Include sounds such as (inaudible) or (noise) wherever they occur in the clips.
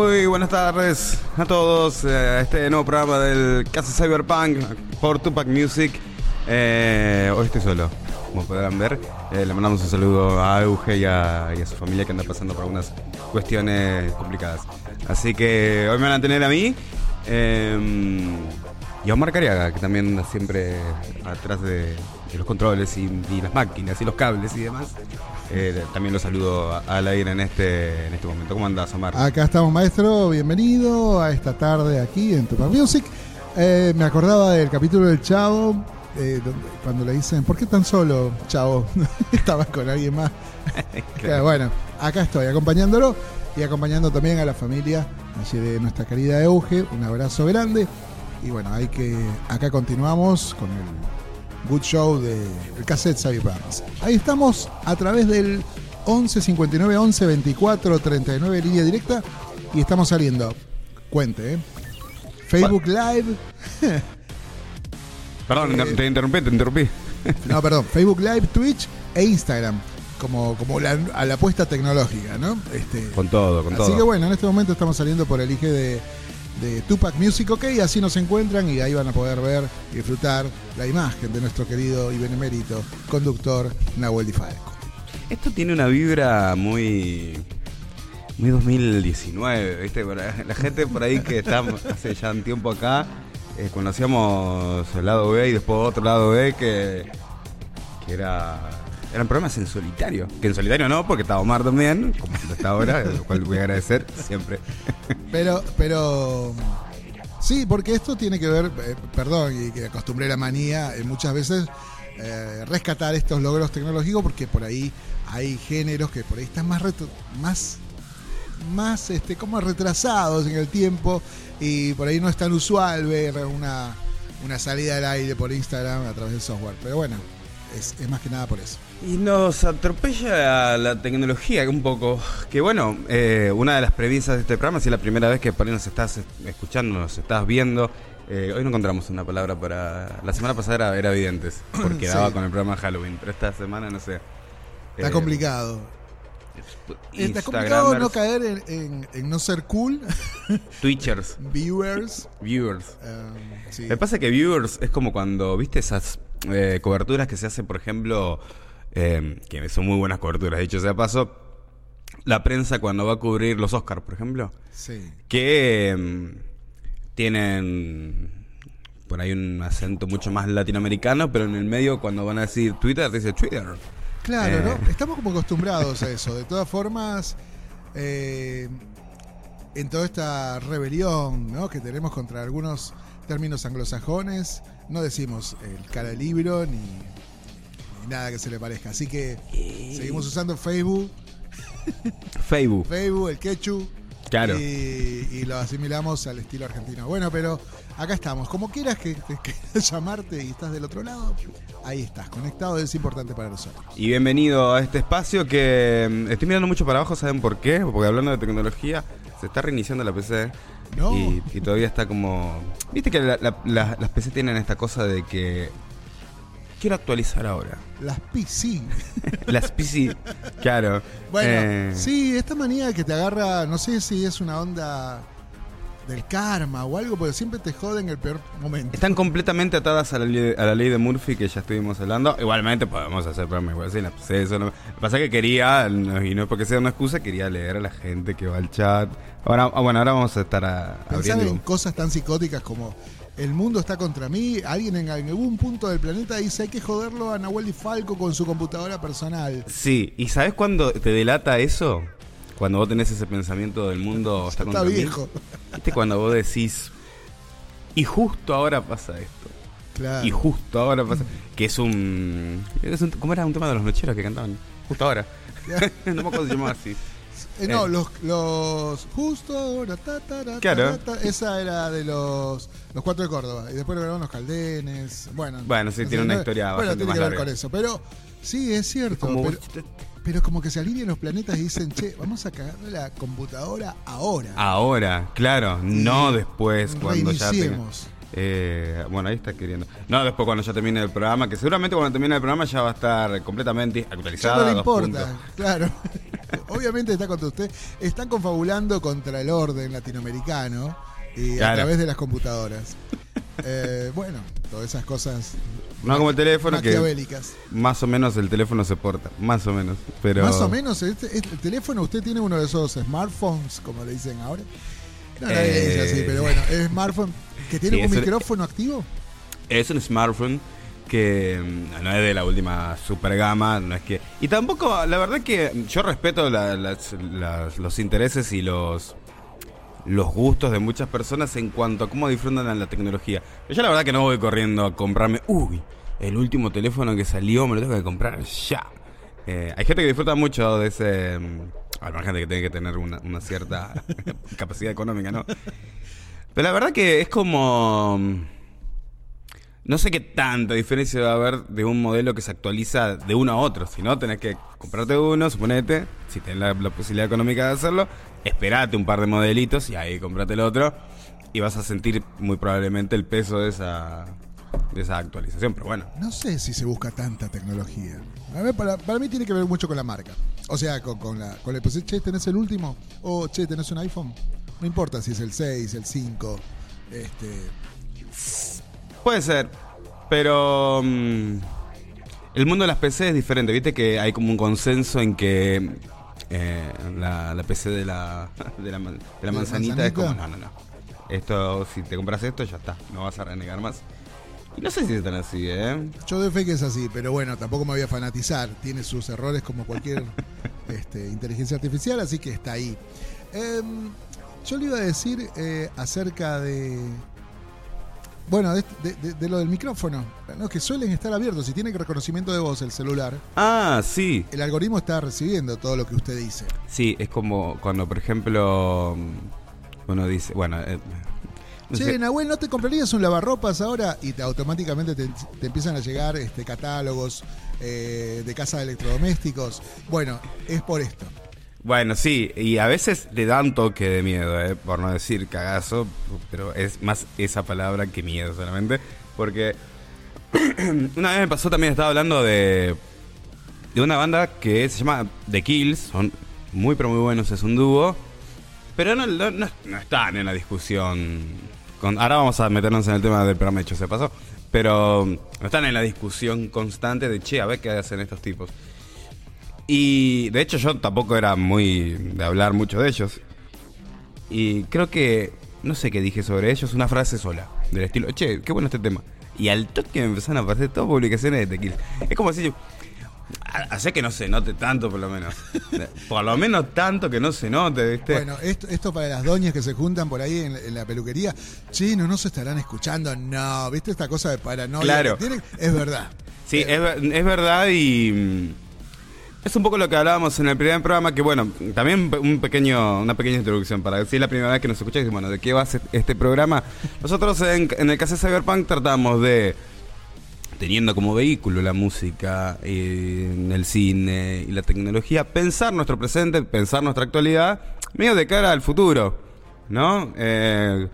Muy buenas tardes a todos. eh, a este nuevo programa del Casa Cyberpunk por Tupac Music. Eh, hoy estoy solo, como podrán ver. Eh, le mandamos un saludo a Euge y a, su familia que anda pasando por algunas cuestiones complicadas. Así que hoy me van a tener a mí. eh, y a Omar Cariaga, que también anda siempre atrás de, los controles y las máquinas y los cables y demás. Eh, también lo saludo a- al aire en este, en este momento. ¿Cómo andás, Omar? Acá estamos, maestro. Bienvenido a esta tarde aquí en Tupac Music. Eh, me acordaba del capítulo del Chavo, eh, donde- cuando le dicen, ¿por qué tan solo, Chavo? (laughs) Estabas con alguien más. (laughs) Claro, bueno, acá estoy acompañándolo y acompañando también a la familia allí de nuestra querida Euge. Un abrazo grande. Y bueno, hay que acá continuamos con el good show de el cassette Cyberpunk. Ahí estamos a través del 11 59 11 24 39 línea directa y estamos saliendo. Cuente, ¿eh? Facebook Live. (laughs) Perdón, Eh, te interrumpí, te interrumpí. No, (laughs) perdón, Facebook Live, Twitch e Instagram. Como, como la, a la apuesta tecnológica, ¿no? Este, Con todo, con así todo. que bueno, en este momento estamos saliendo por el IG de, de Tupac Music OK, así nos encuentran y ahí van a poder ver y disfrutar la imagen de nuestro querido y benemérito conductor Nahuel Di Falco. Esto tiene una vibra muy. Muy 2019, ¿viste? La gente por ahí que está hace ya un tiempo acá, eh, conocíamos el lado B y después otro lado B que, que era. Eran programas en solitario. Que en solitario no, porque estaba Omar también, como está ahora, (laughs) lo cual voy a agradecer siempre. Pero, pero. Sí, porque esto tiene que ver, eh, perdón, y que acostumbré la manía, eh, muchas veces eh, rescatar estos logros tecnológicos, porque por ahí hay géneros que por ahí están más, más, más este, como retrasados en el tiempo, y por ahí no es tan usual ver una, una salida al aire por Instagram a través del software. Pero bueno, es más que nada por eso. Y nos atropella la tecnología un poco. Que bueno, eh, una de las premisas de este programa, si es la primera vez que por ahí nos estás escuchando, nos estás viendo, eh, hoy no encontramos una palabra para... La semana pasada era, era evidentes, (clears throat) porque Sí. daba con el programa Halloween, pero esta semana no sé. Está Eh, complicado. Está complicado no caer en, en- en no ser cool, Twitchers, (laughs) viewers. viewers. eh, sí. Me pasa que viewers es como cuando, viste, esas eh, coberturas que se hacen, por ejemplo, eh, que son muy buenas coberturas, dicho sea paso, la prensa cuando va a cubrir los Oscars, por ejemplo, Sí. que eh, tienen por ahí un acento mucho más latinoamericano, pero en el medio cuando van a decir Twitter, dice Twitter. Claro, Eh. ¿no? Estamos como acostumbrados a eso. De todas formas, eh, en toda esta rebelión ¿no? que tenemos contra algunos términos anglosajones, no decimos el cara libro ni, nada que se le parezca. Así que seguimos usando Facebook, Facebook. Facebook, el quechu. Claro. Y, y lo asimilamos al estilo argentino. Bueno, pero acá estamos. Como quieras que, que- que (laughs) llamarte y estás del otro lado, ahí estás, conectado, es importante para nosotros. Y bienvenido a este espacio que mm, estoy mirando mucho para abajo, ¿saben por qué? Porque hablando de tecnología, se está reiniciando la PC. No. Y, y todavía está como... Viste que la- la- la- las PC tienen esta cosa de que... Quiero actualizar ahora. Las PC. (laughs) Las PC, claro. Bueno, Eh, sí, esta manía que te agarra, no sé si es una onda del karma o algo, porque siempre te joden el peor momento. Están completamente atadas a la, ley, a la ley de Murphy que ya estuvimos hablando. Igualmente podemos hacer programas igual sin la PC. Eso no- Lo que pasa es que quería, no- y no es porque sea una excusa, quería leer a la gente que va al chat. Ahora, ah, bueno, ahora vamos a estar a, Pensar abriendo... en cosas tan psicóticas como el mundo está contra mí, alguien en algún punto del planeta dice hay que joderlo a Nahuel y Falco con su computadora personal. Sí, ¿y sabes cuándo te delata eso? Cuando vos tenés ese pensamiento del mundo (laughs) está, Está contra mí. viejo. ¿Viste cuando vos decís, y justo ahora pasa esto? Claro. Y justo ahora pasa... Que es un... es un- ¿Cómo era un tema de los nocheros que cantaban? Justo ahora. (laughs) no me acuerdo si llamaba así. Eh, no, los, los justo ahora, ta, ta, ta, Claro. esa era de los, los cuatro de Córdoba. Y después lo grabaron los Caldenes. Bueno, Bueno, sí, no tiene sé, una historia Bueno, bastante tiene más que ver larga. con eso. Pero sí, es cierto. Como pero, pero como que se alinean los planetas y dicen, che, vamos a cagarle la computadora ahora. Ahora, claro, no después cuando ya tenga-. Eh, bueno, ahí está queriendo. No, después cuando ya termine el programa, que seguramente cuando termine el programa ya va a estar completamente Ya actualizado. no le importa, claro. (laughs) (laughs) Obviamente está contra usted. Están confabulando contra el orden latinoamericano y a Claro. través de las computadoras. Eh, bueno, todas esas cosas No como el teléfono, que más o menos el teléfono se porta. Más o menos. Pero... Más o menos, este, este- el teléfono, usted tiene uno de esos smartphones, como le dicen ahora. No, nadie le dice así, Eh. pero bueno, es smartphone que tiene Sí, un micrófono activo. Es un smartphone que mm, no es de la última super gama, no es que... Y tampoco, la verdad que yo respeto los intereses y los los gustos de muchas personas en cuanto a cómo disfrutan la tecnología. Yo la verdad que no voy corriendo a comprarme, uy, el último teléfono que salió me lo tengo que comprar ya. Eh, hay gente que disfruta mucho de ese... mm, Al margen de que tiene que tener una, una cierta (laughs) capacidad económica, ¿no? Pero la verdad que es como... no sé qué tanta diferencia va a haber de un modelo que se actualiza de uno a otro. Si no, tenés que comprarte uno, suponete, si tenés la, la posibilidad económica de hacerlo, esperate un par de modelitos y ahí comprate el otro. Y vas a sentir muy probablemente el peso de esa, de esa actualización. Pero bueno, No sé si se busca tanta tecnología. Para, mí tiene que ver mucho con la marca. O sea, con, la, con el, pues, che, ¿tenés el último? O, che, ¿tenés un iPhone? No importa si es el 6, el 5. Este, puede ser. Pero mm, el mundo de las PC es diferente. Viste que hay como un consenso en que eh, la, la PC de la, (laughs) de la, man- de la la manzanita es como, no, no, no. Esto, si te compras esto, ya está. No vas a renegar más. Y no sé si es tan así, ¿eh? yo doy fe que es así, pero bueno, tampoco me voy a fanatizar. Tiene sus errores como cualquier (laughs) este, inteligencia artificial, así que está ahí. Em, yo le iba a decir eh, acerca de. Bueno, de, de- de- de lo del micrófono, ¿no? que suelen estar abiertos. Si tiene reconocimiento de voz el celular, Ah, sí. el algoritmo está recibiendo todo lo que usted dice. Sí, es como cuando, por ejemplo, uno dice, bueno, eh, no Che, sé. Nahuel, ¿no te comprarías un lavarropas ahora? Y te, automáticamente te, te empiezan a llegar este, catálogos eh, de casa de electrodomésticos. Bueno, es por esto. Bueno, sí, y a veces le dan toque de miedo, eh, por no decir cagazo, pero es más esa palabra que miedo solamente, porque (clears throat) una vez me pasó también, estaba hablando de, de una banda que se llama The Kills, son muy pero muy buenos, es un dúo, pero no, no, no- están en la discusión, con, ahora vamos a meternos en el tema del programa se pasó, pero no están en la discusión constante de, che, a ver qué hacen estos tipos. Y de hecho yo tampoco era muy de hablar mucho de ellos. Y creo que, no sé qué dije sobre ellos, una frase sola, del estilo, che, qué bueno este tema. Y al toque me empezaron a aparecer todas publicaciones de Kills. Es como yo, "Ha- hace que no se note tanto por lo menos. (laughs) por lo menos tanto que no se note, ¿viste? Bueno, esto, esto para las doñas que se juntan por ahí en, en la peluquería. Chino, no se estarán escuchando. No, ¿viste esta cosa de paranoia? Claro. que tienen? Es verdad. Sí, es, es verdad y mm, es un poco lo que hablábamos en el primer programa, que bueno, también un pequeño, una pequeña introducción para decir la primera vez que nos escucháis, bueno, ¿de qué va ser este programa? Nosotros en, el caso de Cyberpunk tratamos de, teniendo como vehículo la música, eh, el cine y la tecnología, pensar nuestro presente, pensar nuestra actualidad, medio de cara al futuro, ¿no? Eh,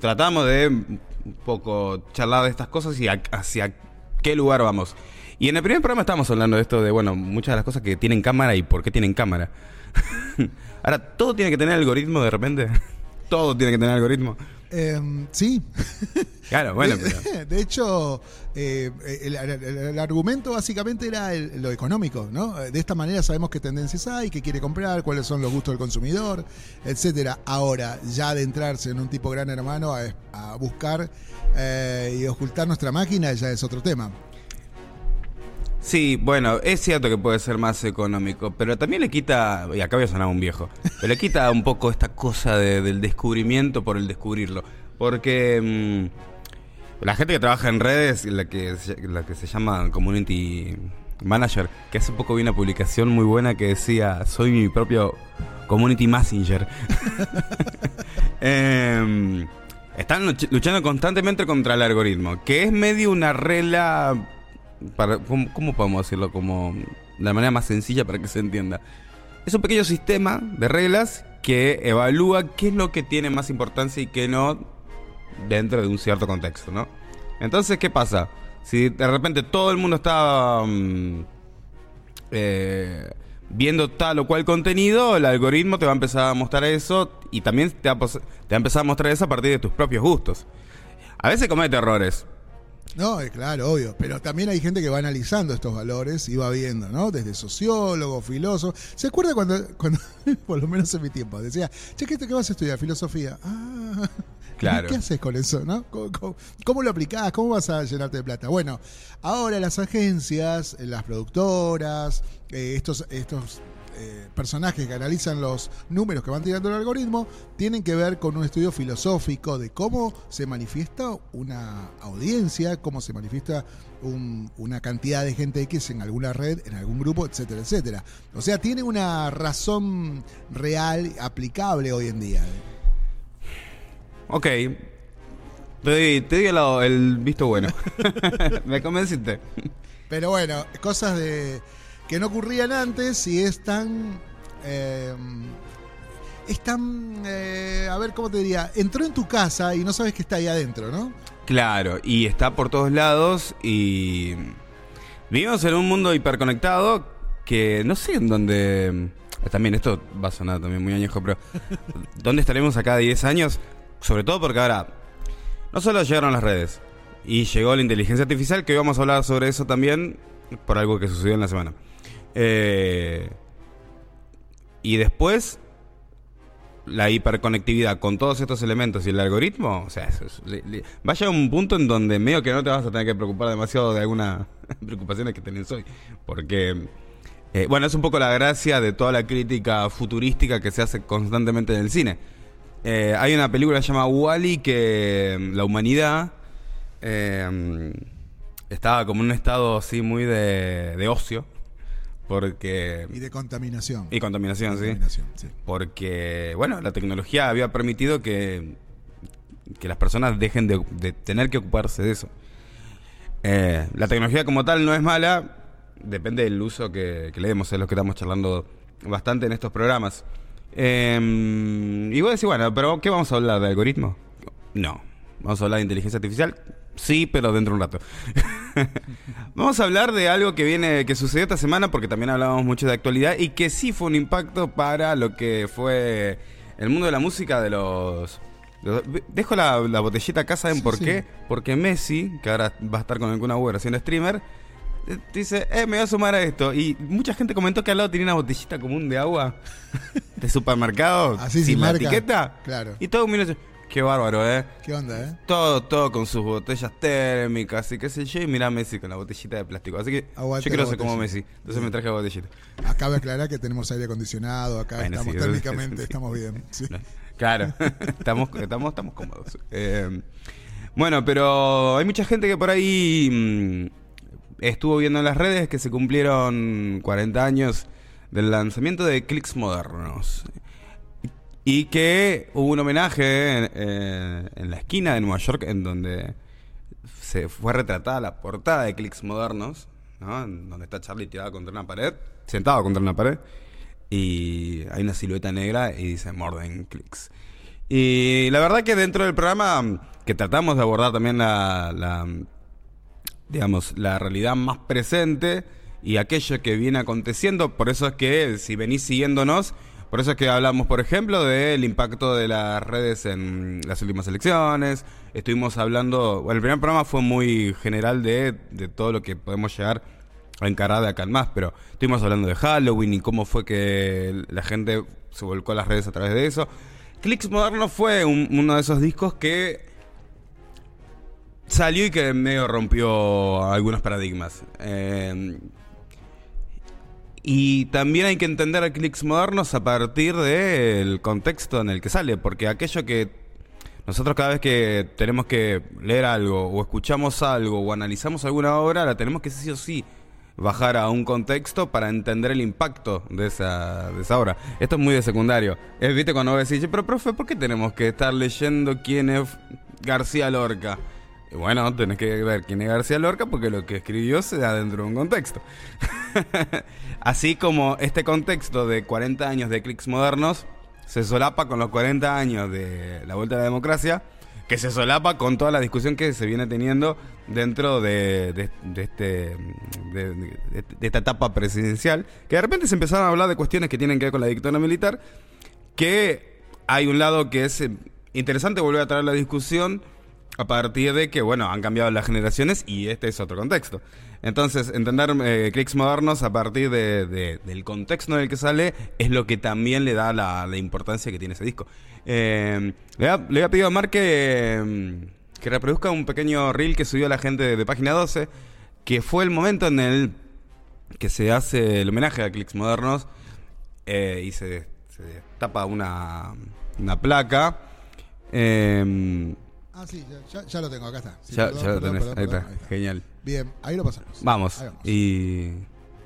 tratamos de un poco charlar de estas cosas y hacia qué lugar vamos. Y en el primer programa estábamos hablando de esto de, bueno, muchas de las cosas que tienen cámara y por qué tienen cámara. (laughs) Ahora, ¿todo tiene que tener algoritmo de repente? (laughs) ¿Todo tiene que tener algoritmo? Em, sí. (laughs) Claro, bueno, de, pero... de hecho, eh, el, el- el argumento básicamente era el- lo económico, ¿no? De esta manera sabemos qué tendencias hay, qué quiere comprar, cuáles son los gustos del consumidor, etcétera. Ahora, ya adentrarse en un tipo gran hermano a, a buscar eh, y ocultar nuestra máquina ya es otro tema. Sí, bueno, es cierto que puede ser más económico, pero también le quita, y acá voy a sonar un viejo, pero le quita un poco esta cosa de- del descubrimiento por el descubrirlo. Porque mm, la gente que trabaja en redes, la que, la que se llama Community Manager, que hace poco vi una publicación muy buena que decía, soy mi propio Community Messenger. (laughs) Em, están luch- luchando constantemente contra el algoritmo, que es medio una regla para, ¿cómo, podemos decirlo? Como la manera más sencilla para que se entienda. Es un pequeño sistema de reglas que evalúa qué es lo que tiene más importancia y qué no dentro de un cierto contexto, ¿no? Entonces, ¿qué pasa? Si de repente todo el mundo está mm, eh, viendo tal o cual contenido, el algoritmo te va a empezar a mostrar eso y también te te va a empezar a mostrar eso a partir de tus propios gustos. A veces comete errores. No, eh, claro, obvio. Pero también hay gente que va analizando estos valores y va viendo, ¿no? Desde sociólogo, filósofo. ¿Se acuerda cuando, cuando (laughs) por lo menos en mi tiempo, decía, che, ¿qué, qué vas a estudiar? Filosofía. Ah, (laughs) Claro. ¿Qué haces con eso, no? ¿Cómo, cómo- cómo lo aplicás? ¿Cómo vas a llenarte de plata? Bueno, ahora las agencias, eh, las productoras, eh, estos, estos eh, personajes que analizan los números que van tirando el algoritmo, tienen que ver con un estudio filosófico de cómo se manifiesta una audiencia, cómo se manifiesta un- una cantidad de gente X en alguna red, en algún grupo, etcétera, etcétera. O sea, tiene una razón real aplicable hoy en día. Ok. Te doy, te doy el, el visto bueno. (laughs) (laughs) Me convenciste. Pero bueno, cosas de que no ocurrían antes y es tan... eh, es tan... eh, a ver, ¿cómo te diría? Entró en tu casa y no sabes que está ahí adentro, ¿no? Claro, y está por todos lados y vivimos en un mundo hiperconectado que no sé en dónde... También esto va a sonar también muy añejo, pero (laughs) ¿dónde estaremos acá 10 años? Sobre todo porque ahora no solo llegaron las redes y llegó la inteligencia artificial, que hoy vamos a hablar sobre eso también por algo que sucedió en la semana. Eh, y después la hiperconectividad con todos estos elementos y el algoritmo, o sea, eso es- le- le- va a un punto en donde medio que no te vas a tener que preocupar demasiado de algunas (laughs) preocupaciones que tenés hoy. Porque, eh, bueno, es un poco la gracia de toda la crítica futurística que se hace constantemente en el cine. Eh, hay una película que se llama Wally que mm, la humanidad eh, estaba como en un estado así muy de, de ocio. Porque... Y de contaminación. Y contaminación, sí. Contaminación, sí. Porque, bueno, la tecnología había permitido que, que las personas dejen de, de tener que ocuparse de eso. Eh, la tecnología como tal no es mala, depende del uso que, que le demos, es lo que estamos charlando bastante en estos programas. Eh, y vos decís, bueno, pero ¿qué vamos a hablar de algoritmo? No. ¿Vamos a hablar de inteligencia artificial? Sí, pero dentro de un rato. (laughs) Vamos a hablar de algo que viene, que sucedió esta semana, porque también hablábamos mucho de actualidad y que sí fue un impacto para lo que fue el mundo de la música de los. de los- dejo la, la botellita acá, ¿saben Sí, por sí. qué? Porque Messi, que ahora va a estar con alguna web haciendo streamer, eh, dice, eh, me voy a sumar a esto. Y mucha gente comentó que al lado tenía una botellita común de agua (laughs) de supermercado Así sin sin la marca. etiqueta. Claro. Y todo un minuto, qué bárbaro, ¿eh? ¿Qué onda, eh? Todo, todo con sus botellas térmicas y qué sé yo. Y mirá a Messi con la botellita de plástico. Así que Aguante yo quiero ser como. Messi. Entonces me traje la botellita. Cabe aclarar que tenemos aire acondicionado, acá Bueno, estamos sí, térmicamente, sí. estamos bien. (laughs) sí. ¿no? Claro, (laughs) estamos, estamos, estamos cómodos. Eh, bueno, pero hay mucha gente que por ahí mm, estuvo viendo en las redes que se cumplieron 40 años del lanzamiento de Clicks Modernos. Y que hubo un homenaje en, eh, en la esquina de Nueva York en donde se fue retratada la portada de Clicks Modernos, ¿no? En donde está Charlie tirado contra una pared, sentado contra una pared, y hay una silueta negra y dice Morden Clicks. Y la verdad que dentro del programa, que tratamos de abordar también la, digamos, la realidad más presente y aquello que viene aconteciendo, por eso es que si venís siguiéndonos, por eso es que hablamos, por ejemplo, del impacto de las redes en las últimas elecciones. Estuvimos hablando, bueno, el primer programa fue muy general de, todo lo que podemos llegar a encarar de acá en más, pero estuvimos hablando de Halloween y cómo fue que la gente se volcó a las redes a través de eso. Clicks Moderno fue un- uno de esos discos que salió y que medio rompió algunos paradigmas. Eh, y también hay que entender a Clicks Modernos a partir del contexto en el que sale, porque aquello que nosotros cada vez que tenemos que leer algo o escuchamos algo o analizamos alguna obra, la tenemos que sí o sí bajar a un contexto para entender el impacto de esa, de esa obra. Esto es muy de secundario. Es, ¿Viste cuando vos decís, pero profe, ¿por qué tenemos que estar leyendo quién es García Lorca? Y bueno, tenés que ver quién es García Lorca porque lo que escribió se da dentro de un contexto. (laughs) Así como este contexto de 40 años de clics modernos se solapa con los 40 años de la vuelta a la democracia, que se solapa con toda la discusión que se viene teniendo dentro de, de- este, de esta etapa presidencial, que de repente se empezaron a hablar de cuestiones que tienen que ver con la dictadura militar, que hay un lado que es eh, interesante volver a traer la discusión a partir de que, bueno, han cambiado las generaciones y este es otro contexto. Entonces, entender eh, clics modernos a partir de- de- del contexto en el que sale es lo que también le da la, la importancia que tiene ese disco. Eh, le, ha- le había pedido a Mar que, mm, que reproduzca un pequeño reel que subió la gente de, Página 12, que fue el momento en el que se hace el homenaje a clics modernos eh, y se, se tapa una, una placa. Ah, sí, ya, ya- ya lo tengo, acá está. Sí, ya, perdón, ya lo perdón, tenés, perdón, ahí, perdón, está. ahí está. genial. Bien, ahí lo pasamos. Vamos, Ahí vamos. Y,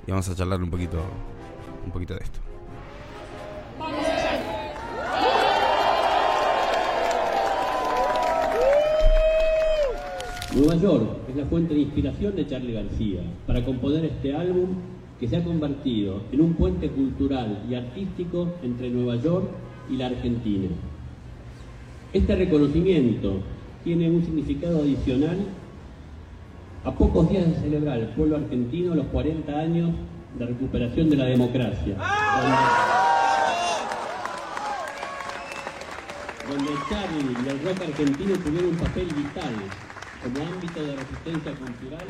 y vamos a charlar un poquito, un poquito de esto. Nueva York es la fuente de inspiración de Charlie García para componer este álbum que se ha convertido en un puente cultural y artístico entre Nueva York y la Argentina. Este reconocimiento tiene un significado adicional a pocos días de celebrar el pueblo argentino los 40 años de recuperación de la democracia. Donde Charlie y el rock argentino tuvieron un papel vital como ámbito de resistencia cultural.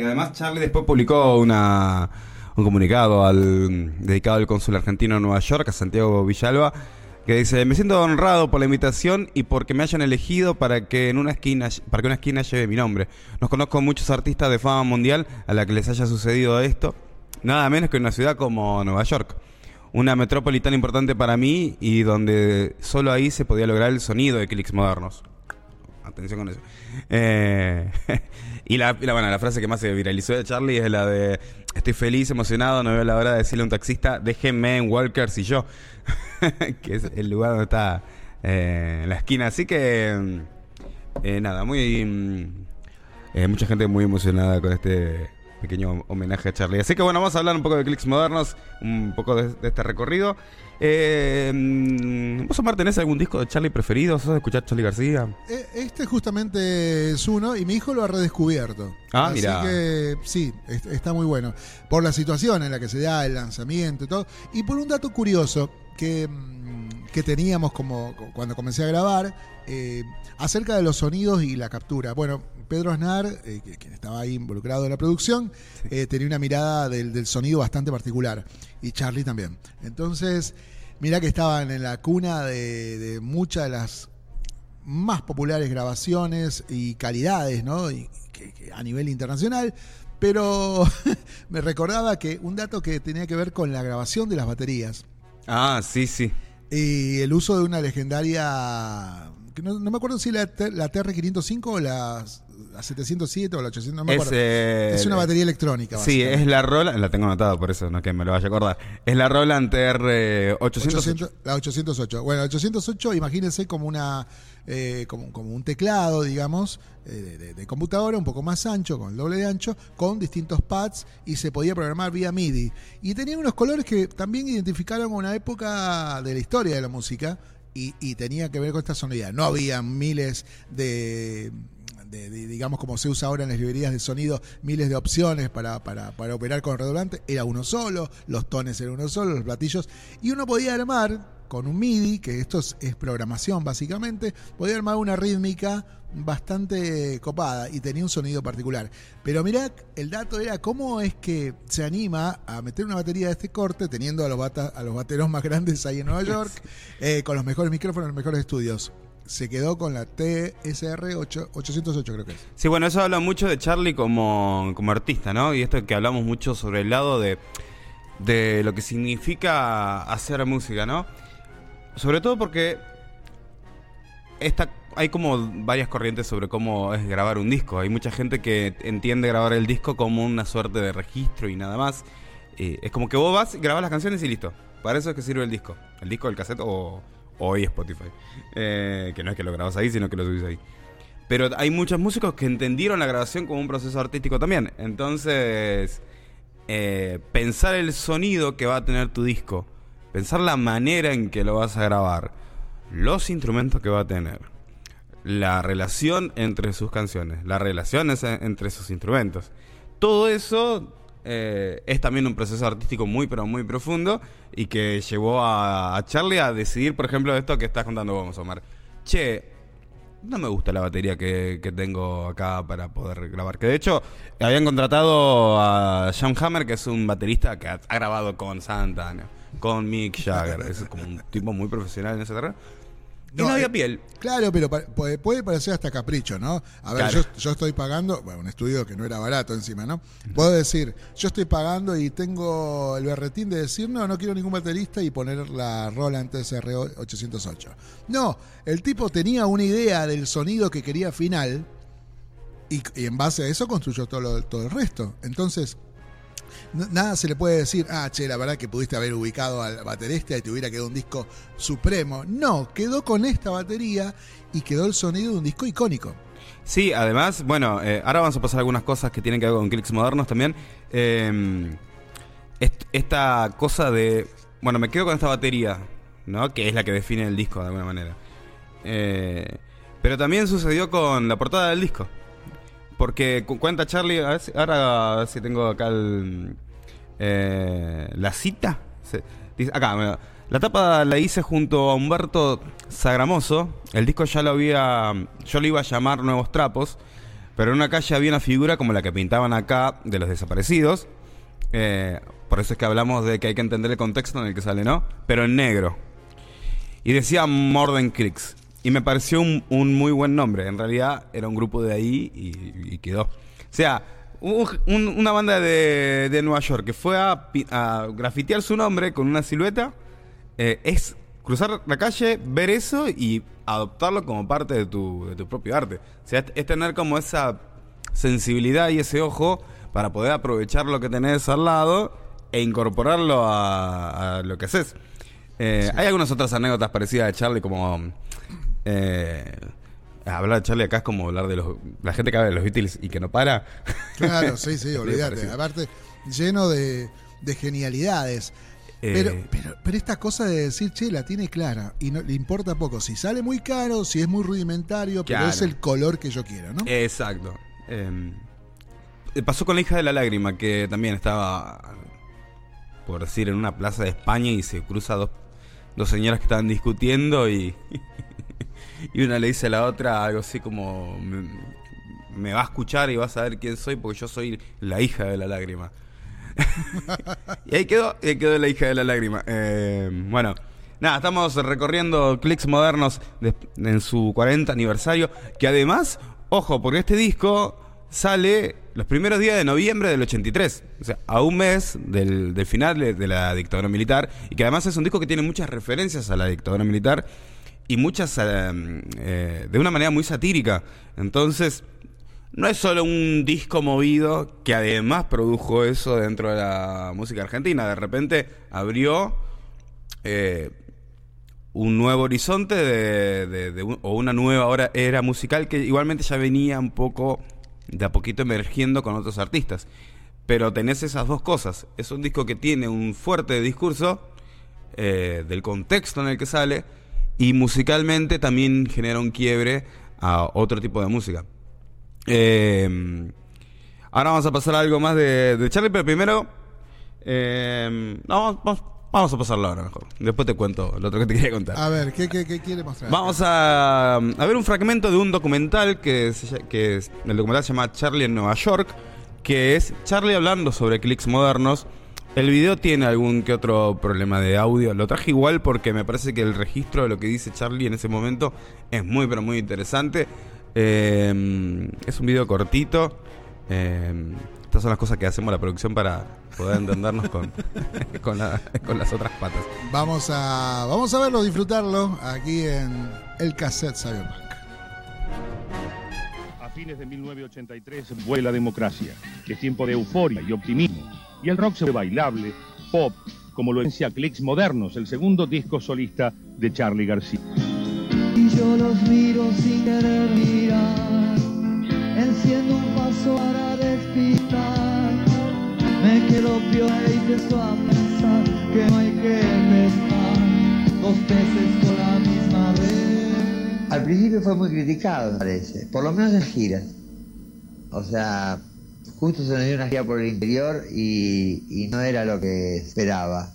Que además Charlie después publicó una, un comunicado al, dedicado al cónsul argentino en Nueva York, a Santiago Villalba, que dice, me siento honrado por la invitación y porque me hayan elegido para que en una esquina, para que una esquina lleve mi nombre. Nos conozco muchos artistas de fama mundial a la que les haya sucedido esto, nada menos que en una ciudad como Nueva York. Una metrópoli tan importante para mí y donde solo ahí se podía lograr el sonido de clics modernos. Atención con eso. Eh, (laughs) y la, bueno, la frase que más se viralizó de Charlie es la de Estoy feliz, emocionado, no veo la hora de decirle a un taxista, déjenme en Walkers y yo. (laughs) que es el lugar donde está eh, la esquina. Así que, eh, nada, muy. mm, eh, mucha gente muy emocionada con este pequeño homenaje a Charlie. Así que bueno, vamos a hablar un poco de clics modernos, un poco de, de este recorrido. Eh, mm, ¿Vos, Omar, tenés algún disco de Charlie preferido? ¿Sos de escuchar Charlie García? Eh, Este justamente es uno y mi hijo lo ha redescubierto. Ah, Así que sí, est- está muy bueno. Por la situación en la que se da el lanzamiento y todo. Y por un dato curioso que, mm, que teníamos como cu- cuando comencé a grabar eh, acerca de los sonidos y la captura. Bueno, Pedro Aznar, eh, quien estaba ahí involucrado en la producción, eh, tenía una mirada del, del sonido bastante particular. Y Charlie también. Entonces, mirá que estaban en la cuna de, de muchas de las más populares grabaciones y calidades, ¿no? Y que- que a nivel internacional. Pero (laughs) me recordaba que un dato que tenía que ver con la grabación de las baterías Ah, sí, sí. y el uso de una legendaria. Que No, no me acuerdo si la, la TR-505 o la, la 707 o la 800, no me Es, acuerdo. eh, es una batería electrónica. Sí, es la Roland, la tengo anotada por eso, no que me lo vaya a acordar. Es la Roland TR 808. 800 la 808. Bueno, la 808, imagínense como una eh, como, como un teclado, digamos, eh, de, de- de computadora, un poco más ancho, con el doble de ancho, con distintos pads y se podía programar vía MIDI. Y tenía unos colores que también identificaron una época de la historia de la música y, y tenía que ver con esta sonoridad. No había miles de de- digamos como se usa ahora en las librerías de sonido, miles de opciones para, para, para operar con redoblantes, era uno solo, los tones eran uno solo, los platillos, y uno podía armar con un MIDI, que esto es, es programación básicamente, podía armar una rítmica bastante copada y tenía un sonido particular. Pero mirá, el dato era cómo es que se anima a meter una batería de este corte, teniendo a los, bata- a los bateros más grandes ahí en Nueva (laughs) York, eh, con los mejores micrófonos, los mejores estudios. Se quedó con la TSR 8, 808 creo que es. Sí, bueno, eso habla mucho de Charlie como, como artista, ¿no? Y esto que hablamos mucho sobre el lado de, de lo que significa hacer música, ¿no? Sobre todo porque esta, hay como varias corrientes sobre cómo es grabar un disco. Hay mucha gente que entiende grabar el disco como una suerte de registro y nada más. Y es como que vos vas, grabás las canciones y listo. Para eso es que sirve el disco. El disco, el cassette o hoy Spotify. Eh, que no es que lo grabas ahí, sino que lo subís ahí. Pero hay muchos músicos que entendieron la grabación como un proceso artístico también. Entonces, eh, pensar el sonido que va a tener tu disco, pensar la manera en que lo vas a grabar, los instrumentos que va a tener, la relación entre sus canciones, las relaciones entre sus instrumentos. Todo eso eh, es también un proceso artístico muy, pero muy profundo y que llevó a, Charlie a decidir, por ejemplo, esto que estás contando vos, Omar. Che, no me gusta la batería que, tengo acá para poder grabar. Que de hecho, habían contratado a Sean Hammer, que es un baterista que ha, grabado con Santana, con Mick Jagger. es como un tipo muy profesional en ese terreno. No, no había eh, piel. Claro, pero puede, parecer hasta capricho, ¿no? A ver, yo, estoy pagando, bueno, un estudio que no era barato encima, ¿no? Puedo decir, yo estoy pagando y tengo el berretín de decir, no, no quiero ningún baterista y poner la Roland TSR 808. No, el tipo tenía una idea del sonido que quería final y, en base a eso construyó todo, todo el resto. Entonces, nada se le puede decir, ah, che, la verdad que pudiste haber ubicado al baterista y te hubiera quedado un disco supremo. No, quedó con esta batería y quedó el sonido de un disco icónico. Sí, además, bueno, eh, ahora vamos a pasar algunas cosas que tienen que ver con clicks modernos también. Em, esta cosa de, bueno, me quedo con esta batería, ¿no? Que es la que define el disco de alguna manera. Eh, pero también sucedió con la portada del disco. Porque cuenta Charlie, ahora a ver si tengo acá eh, la cita. Acá, la tapa la hice junto a Humberto Sagramoso. El disco ya lo había, yo lo iba a llamar Nuevos Trapos, pero en una calle había una figura como la que pintaban acá de los desaparecidos. Eh, por eso es que hablamos de que hay que entender el contexto en el que sale, ¿no? Pero en negro. Y decía Morden Cricks. Y me pareció un, muy buen nombre. En realidad era un grupo de ahí y, quedó. O sea, una banda de, Nueva York que fue a, grafitear su nombre con una silueta. Eh, es cruzar la calle, ver eso y adoptarlo como parte de tu, de tu propio arte. O sea, es tener como esa sensibilidad y ese ojo para poder aprovechar lo que tenés al lado e incorporarlo a, lo que haces. Eh, hay algunas otras anécdotas parecidas de Charlie, como eh, hablar de Charlie acá es como hablar de los, la gente que habla de los Beatles y que no para. (laughs) Claro, sí, sí, (laughs) olvídate. Aparte, lleno de, genialidades. Eh, pero, pero, pero, esta cosa de decir, che, la tiene clara y no le importa poco si sale muy caro, si es muy rudimentario, pero es el color que yo quiero, ¿no? Exacto. Em, pasó con la hija de la lágrima, que también estaba, por decir, en una plaza de España y se cruza dos, dos señoras que estaban discutiendo y, (laughs) y una le dice a la otra algo así como, me, va a escuchar y va a saber quién soy porque yo soy la hija de la lágrima. (laughs) y ahí quedó, ahí quedó la hija de la lágrima. Eh, bueno, nada, estamos recorriendo clics modernos en su 40 aniversario, que además, ojo, porque este disco sale los primeros días de noviembre del 83, o sea, a un mes del, del final de la dictadura militar, y que además es un disco que tiene muchas referencias a la dictadura militar y muchas eh, eh, de una manera muy satírica. Entonces, no es solo un disco movido que además produjo eso dentro de la música argentina. De repente abrió eh, un nuevo horizonte de, o una nueva era musical que igualmente ya venía un poco de a poquito emergiendo con otros artistas. Pero tenés esas dos cosas. Es un disco que tiene un fuerte discurso del contexto en el que sale y musicalmente también genera un quiebre a otro tipo de música. Eh, ahora vamos a pasar a algo más de, Charlie, pero primero... Eh, no, vamos, a pasarlo ahora mejor. Después te cuento lo otro que te quería contar. A ver, ¿qué, quiere mostrar? Vamos a, a, ver un fragmento de un documental que, que es, el documental se llama Charlie en Nueva York, que es Charlie hablando sobre clics modernos el video tiene algún que otro problema de audio. Lo traje igual porque me parece que el registro de lo que dice Charlie en ese momento es muy, pero muy interesante. Eh, es un video cortito. Eh, estas son las cosas que hacemos la producción para poder entendernos con, (laughs) con, las otras patas. Vamos a, vamos a verlo, disfrutarlo aquí en el cassette Cyberpunk. A fines de 1983 vuela la democracia. Es tiempo de euforia y optimismo y el rock se ve bailable, pop, como lo decía Clicks Modernos, el segundo disco solista de Charlie García. Y yo los miro sin querer mirar, enciendo un paso para despistar. Me quedo piola y empiezo a pensar que no hay que empezar dos veces con la misma vez. Al principio fue muy criticado, me parece, por lo menos en giras. O sea, justo se nos dio una gira por el interior y, no era lo que esperaba.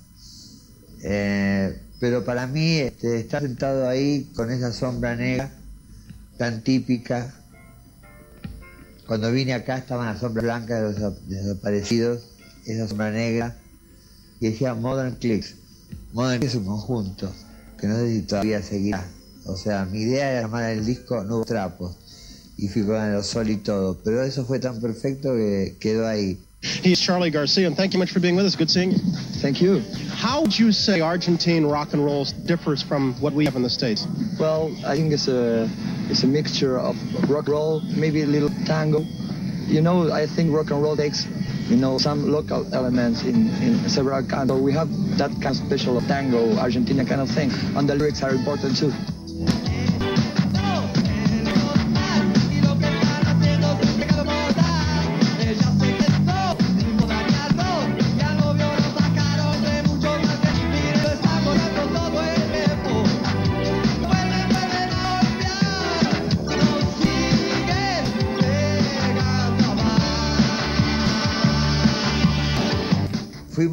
Eh, pero para mí este, estar sentado ahí con esa sombra negra tan típica. Cuando vine acá estaban las sombras blancas de los desaparecidos, esa sombra negra, y decía Modern Clicks. Modern Clicks es un conjunto, que no sé si todavía seguirá. O sea, mi idea era llamar el disco Nuevos Trapos, y fui con el sol y todo, pero eso fue tan perfecto que quedó ahí. He's Charlie Garcia, and thank you much for being with us. Good seeing you. Thank you. How would you say Argentine rock and roll differs from what we have in the States? Well, I think it's a it's a mixture of rock and roll, maybe a little tango. You know, I think rock and roll takes you know some local elements in, in several kinds. So we have that kind of special tango, Argentina kind of thing, and the lyrics are important too.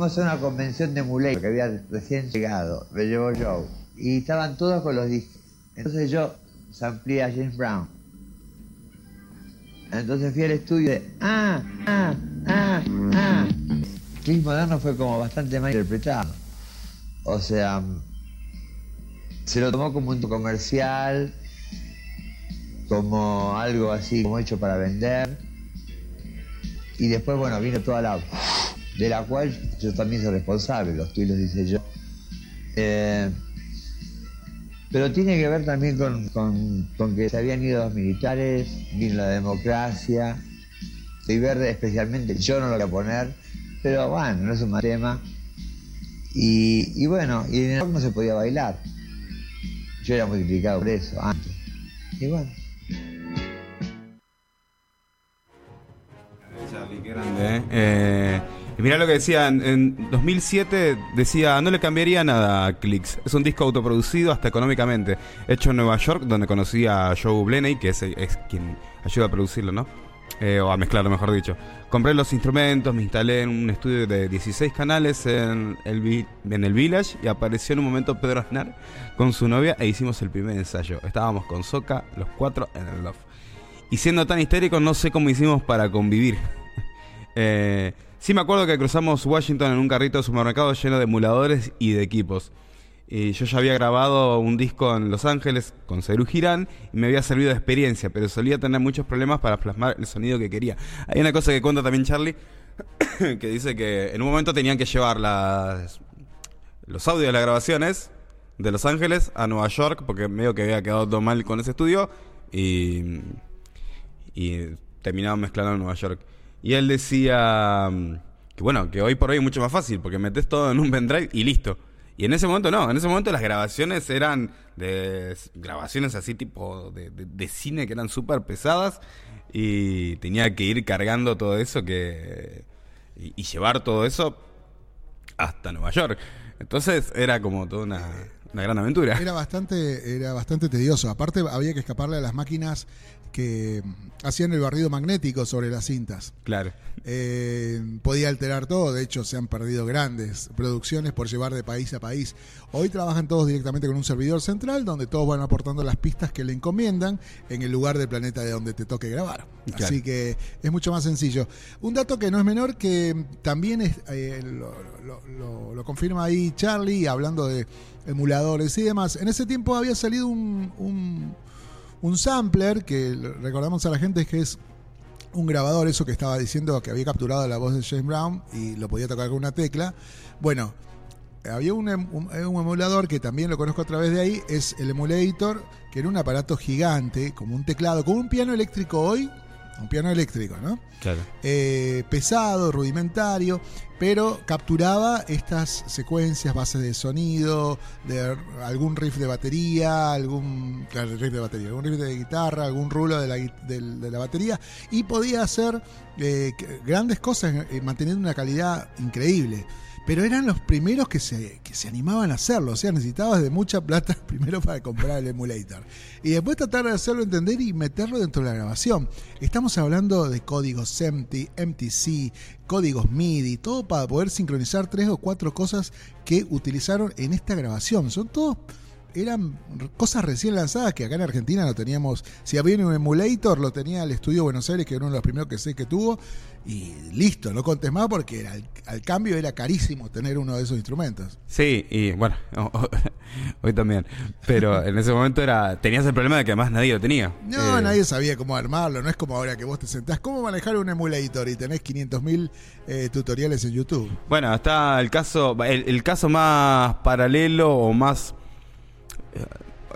Fuimos a una convención de Muley que había recién llegado, me llevó Joe, y estaban todos con los discos. Entonces yo samplé a James Brown. Entonces fui al estudio de ah, ah, ah, ah. Click Moderno fue como bastante mal interpretado. O sea, se lo tomó como un comercial, como algo así, como hecho para vender. Y después, bueno, vino toda la de la cual yo también soy responsable, los tuyos dice yo. Eh, pero tiene que ver también con, con, con, que se habían ido los militares, vino la democracia, y verde especialmente, yo no lo voy a poner, pero bueno, no es un mal tema. Y, y bueno, y en el rock no se podía bailar. Yo era muy por eso antes. Y bueno. Charlie, qué grande, ¿eh? eh mirá lo que decía, en 2007 decía, no le cambiaría nada a Clicks. Es un disco autoproducido hasta económicamente, hecho en Nueva York, donde conocí a Joe Bleney, que es, quien ayuda a producirlo, ¿no? Eh, o a mezclarlo, mejor dicho. Compré los instrumentos, me instalé en un estudio de 16 canales en el, en el Village y apareció en un momento Pedro Aznar con su novia e hicimos el primer ensayo. Estábamos con Soca, los cuatro en el loft. Y siendo tan histérico, no sé cómo hicimos para convivir. (laughs) eh, Sí, me acuerdo que cruzamos Washington en un carrito de supermercado lleno de emuladores y de equipos. Y yo ya había grabado un disco en Los Ángeles con Cerú Girán y me había servido de experiencia, pero solía tener muchos problemas para plasmar el sonido que quería. Hay una cosa que cuenta también Charlie, (coughs) que dice que en un momento tenían que llevar las, los audios de las grabaciones de Los Ángeles a Nueva York, porque medio que había quedado todo mal con ese estudio, y, y terminaban mezclando en Nueva York. Y él decía mm, que bueno, que hoy por hoy es mucho más fácil, porque metes todo en un pendrive y listo. Y en ese momento no, en ese momento las grabaciones eran de grabaciones así tipo de, de, cine que eran súper pesadas y tenía que ir cargando todo eso que y, y, llevar todo eso hasta Nueva York. Entonces era como toda una, una gran aventura. Era bastante, era bastante tedioso. Aparte había que escaparle a las máquinas que hacían el barrido magnético sobre las cintas. Claro. Eh, podía alterar todo, de hecho se han perdido grandes producciones por llevar de país a país. Hoy trabajan todos directamente con un servidor central donde todos van aportando las pistas que le encomiendan en el lugar del planeta de donde te toque grabar. Así que es mucho más sencillo. Un dato que no es menor que también es, eh, lo, lo, confirma ahí Charlie hablando de emuladores y demás. En ese tiempo había salido un un sampler que recordamos a la gente que es un grabador, eso que estaba diciendo que había capturado la voz de James Brown y lo podía tocar con una tecla. Bueno, había un, emulador que también lo conozco a través de ahí, es el emulator, que era un aparato gigante, como un teclado, como un piano eléctrico hoy, un piano eléctrico, ¿no? Claro. Eh, pesado, rudimentario, pero capturaba estas secuencias, bases de sonido, de algún riff de batería, algún claro, riff de batería, algún riff de guitarra, algún rulo de la, de la batería, y podía hacer eh, grandes cosas eh, manteniendo una calidad increíble. Pero eran los primeros que se, que se animaban a hacerlo, o sea, necesitabas de mucha plata (laughs) primero para comprar el emulator. Y después tratar de hacerlo entender y meterlo dentro de la grabación. Estamos hablando de códigos SEMTI, MTC, códigos MIDI, todo para poder sincronizar tres o cuatro cosas que utilizaron en esta grabación. Son todos eran cosas recién lanzadas que acá en Argentina no teníamos. Si había un emulator, lo tenía el estudio Buenos Aires, que era uno de los primeros que sé que tuvo, y listo, no contes más porque al, al cambio era carísimo tener uno de esos instrumentos. Sí, y bueno, (laughs) hoy también. Pero en ese momento era tenías el problema de que además nadie lo tenía. No, Eh, nadie sabía cómo armarlo, no es como ahora que vos te sentás, ¿cómo manejar un emulator? Y tenés 500.000 eh, tutoriales en YouTube. Bueno, está el caso, el, el caso más paralelo o más...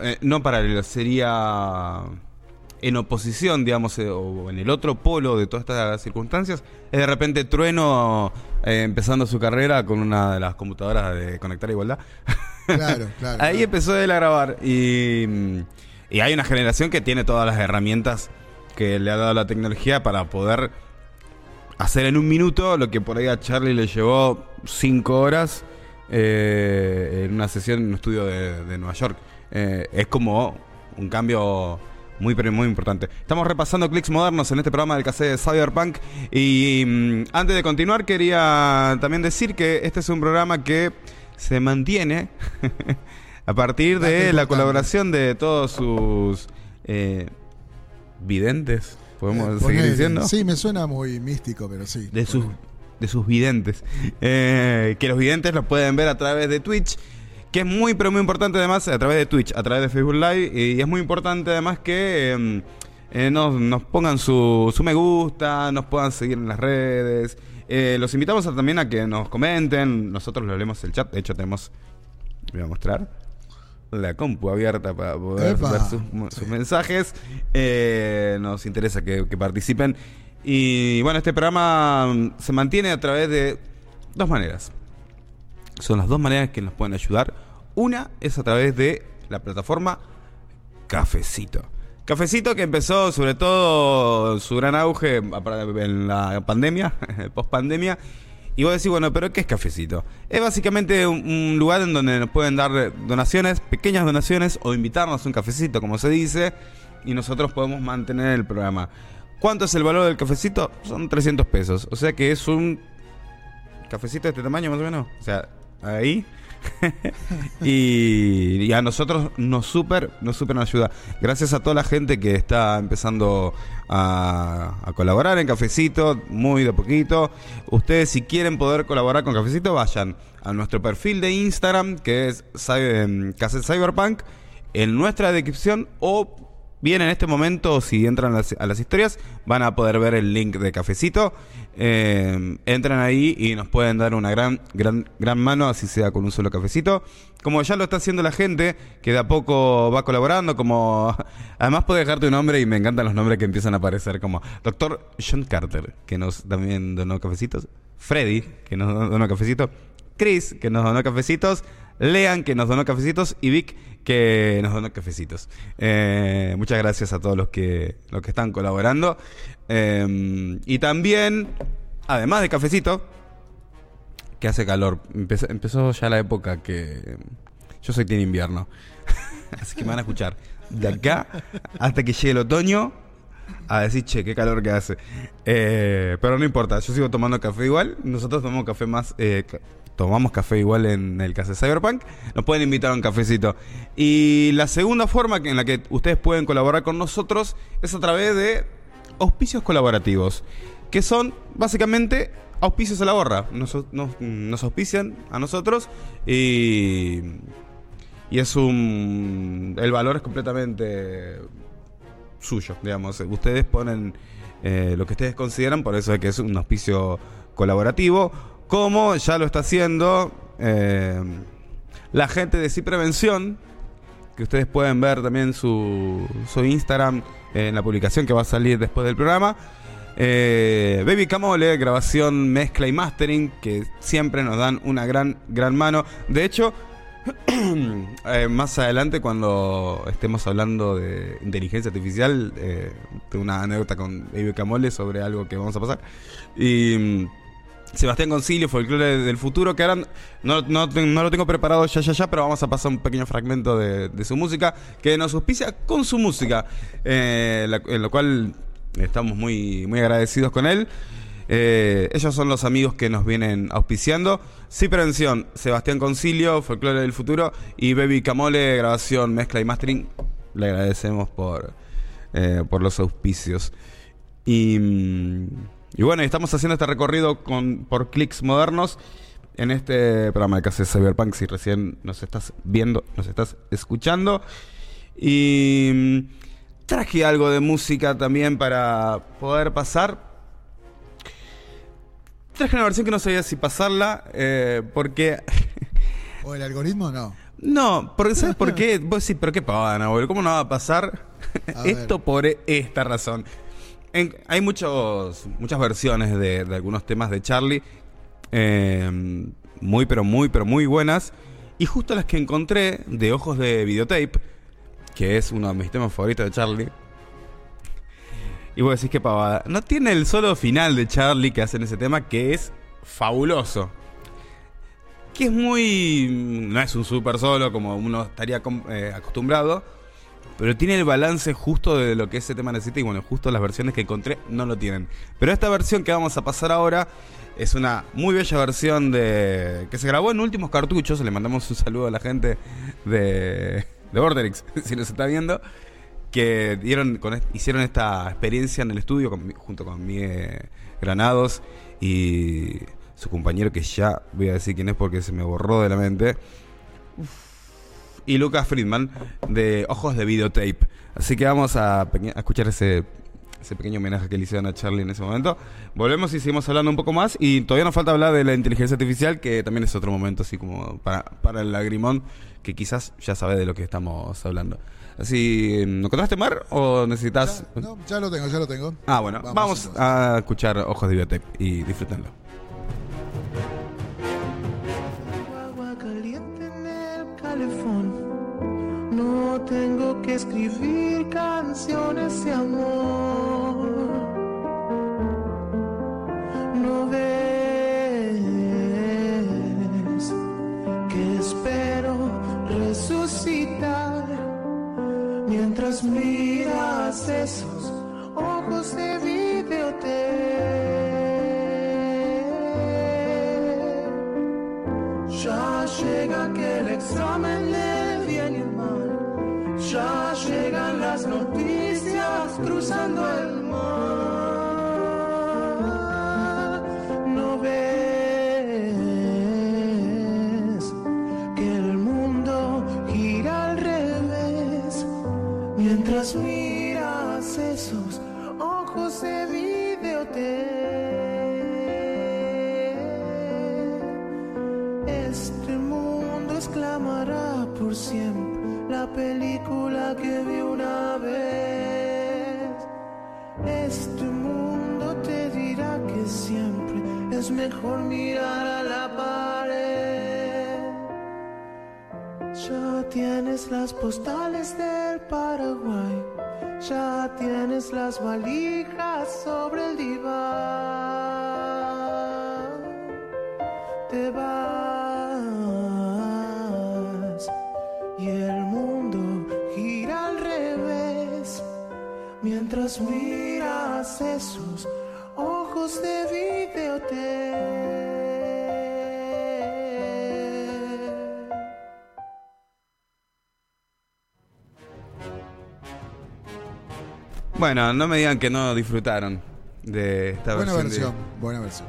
eh, no paralelo, sería en oposición, digamos, eh, o en el otro polo de todas estas circunstancias, es de repente Trueno eh, empezando su carrera con una de las computadoras de Conectar Igualdad. Claro, claro. (laughs) Ahí claro. empezó él a grabar y, y hay una generación que tiene todas las herramientas que le ha dado la tecnología para poder hacer en un minuto lo que por ahí a Charlie le llevó cinco horas eh, en una sesión en un estudio de, de Nueva York. Eh, es como un cambio muy pero muy importante. Estamos repasando clics modernos en este programa del cassette de Cyberpunk y mm, antes de continuar quería también decir que este es un programa que se mantiene (laughs) a partir de la colaboración de todos sus eh, videntes, podemos Eh, seguir ponele. diciendo Sí, me suena muy místico, pero sí. de sus. De sus videntes Eh, que los videntes los pueden ver a través de Twitch que es muy pero muy importante además a través de Twitch a través de Facebook Live y es muy importante además que eh, eh, nos, nos pongan su, su me gusta nos puedan seguir en las redes Eh, los invitamos a- también a que nos comenten nosotros lo leemos el chat de hecho tenemos voy a mostrar la compu abierta para poder Epa. ver sus, sus mensajes. Eh, nos interesa que, que participen. Y bueno, este programa mm, se mantiene a través de dos maneras. Son las dos maneras que nos pueden ayudar. Una es a través de la plataforma Cafecito. Cafecito que empezó sobre todo su gran auge en la pandemia, (laughs) post pandemia. Y vos decís, bueno, pero ¿qué es Cafecito? Es básicamente un lugar en donde nos pueden dar donaciones, pequeñas donaciones, o invitarnos a un cafecito, como se dice, y nosotros podemos mantener el programa. ¿Cuánto es el valor del cafecito? Son 300 pesos. O sea que es un cafecito de este tamaño más o menos. O sea, ahí. (laughs) y, a nosotros nos super, nos super nos ayuda. Gracias a toda la gente que está empezando a, colaborar en Cafecito, muy de poquito. Ustedes si quieren poder colaborar con Cafecito, vayan a nuestro perfil de Instagram, que es em, Cassette Cyberpunk, en nuestra descripción o bien en este momento, si entran a las, historias, van a poder ver el link de Cafecito. Eh, entran ahí y nos pueden dar una gran, gran, gran mano, así sea con un solo cafecito. Como ya lo está haciendo la gente, que de a poco va colaborando, como... (laughs) Además puede dejar tu nombre y me encantan los nombres que empiezan a aparecer, como Doctor John Carter, que nos también donó cafecitos. Freddy, que nos donó cafecito. Chris, que nos donó cafecitos. Lean, que nos donó cafecitos. Y Vic, que nos donó cafecitos. Eh, muchas gracias a todos los que, los que están colaborando. Eh, y también, además de cafecito, que hace calor. Empezó, ya la época que yo soy team invierno. (laughs) Así que me van a escuchar de acá hasta que llegue el otoño a decir, che, qué calor que hace. Eh, pero no importa, yo sigo tomando café igual. Nosotros tomamos café más. eh, tomamos café igual en el Casa Cyberpunk. Nos pueden invitar a un cafecito. Y la segunda forma en la que ustedes pueden colaborar con nosotros es a través de auspicios colaborativos. Que son básicamente auspicios a la nos- nos auspician a nosotros y. Y es un. El valor es completamente suyo, digamos. Ustedes ponen eh, lo que ustedes consideran, por eso es que es un auspicio colaborativo, como ya lo está haciendo eh, la gente de Sí Prevención, que ustedes pueden ver también su, su Instagram en la publicación que va a salir después del programa. Eh, Baby Camole, grabación, mezcla y mastering, que siempre nos dan una gran, gran mano. De hecho, (clears throat) eh, más adelante, cuando estemos hablando de inteligencia artificial, eh, tengo una anécdota con Baby Camole sobre algo que vamos a pasar. Y. Sebastián Concilio, Folclore del Futuro, que ahora no, no, no lo tengo preparado ya, ya, ya, pero vamos a pasar un pequeño fragmento de, su música, que nos auspicia con su música, eh, en lo cual estamos muy, muy agradecidos con él. Eh, ellos son los amigos que nos vienen auspiciando. Sí Prevención, Sebastián Concilio, Folclore del Futuro y Baby Camole, grabación, mezcla y mastering. Le agradecemos por, eh, por los auspicios. Y, mm, y bueno, estamos haciendo este recorrido con, por clics modernos en este programa de Casa de Cyberpunk. Si recién nos estás viendo, nos estás escuchando. Y mm, traje algo de música también para poder pasar. Traje una versión que no sabía si pasarla, eh, porque ¿O el algoritmo? No. no, porque ¿sabes por (laughs) qué? Vos decís, pero qué pana, boludo, ¿cómo no va a pasar A (laughs) esto por esta razón? Hay muchos, muchas versiones de, de algunos temas de Charlie, eh, muy, pero muy, pero muy buenas. Y justo las que encontré de Ojos de Videotape, que es uno de mis temas favoritos de Charlie. Y vos decís, qué pavada. No tiene el solo final de Charlie que hace en ese tema, que es fabuloso que es muy. No es un super solo como uno estaría eh, acostumbrado, pero tiene el balance justo de lo que ese tema necesita. Y bueno, justo las versiones que encontré no lo tienen. Pero esta versión que vamos a pasar ahora es una muy bella versión de que se grabó en últimos cartuchos. Le mandamos un saludo a la gente de, de Borderix, (laughs) si nos está viendo. Que dieron hicieron esta experiencia en el estudio mi- junto con Miguel Granados y su compañero que ya voy a decir quién es porque se me borró de la mente. Y Lucas Friedman de Ojos de Videotape. Así que vamos a, a escuchar ese, ese pequeño homenaje que le hicieron a Charlie en ese momento. Volvemos y seguimos hablando un poco más. Y todavía nos falta hablar de la inteligencia artificial, que también es otro momento así como para, para el lagrimón, que quizás ya sabes de lo que estamos hablando. Así, ¿no encontraste Mar o necesitas...? Ya, no, ya lo tengo, ya lo tengo. Ah, bueno, vamos, Vamos, a escuchar Ojos de Videotape y disfrútenlo. No tengo que escribir canciones de amor. No ves que espero resucitar mientras miras esos ojos de videotape. Ya llega aquel examen del bien y el mal. Ya llegan las noticias cruzando el mar. No ves que el mundo gira al revés mientras miras exclamará por siempre la película que vi una vez. Este mundo te dirá que siempre es mejor mirar a la pared. Ya tienes las postales del Paraguay. Ya tienes las valijas sobre el diván. Te vas mientras miras esos ojos de videotape. Bueno, no me digan que no disfrutaron de esta Buena versión. de- versión, buena versión.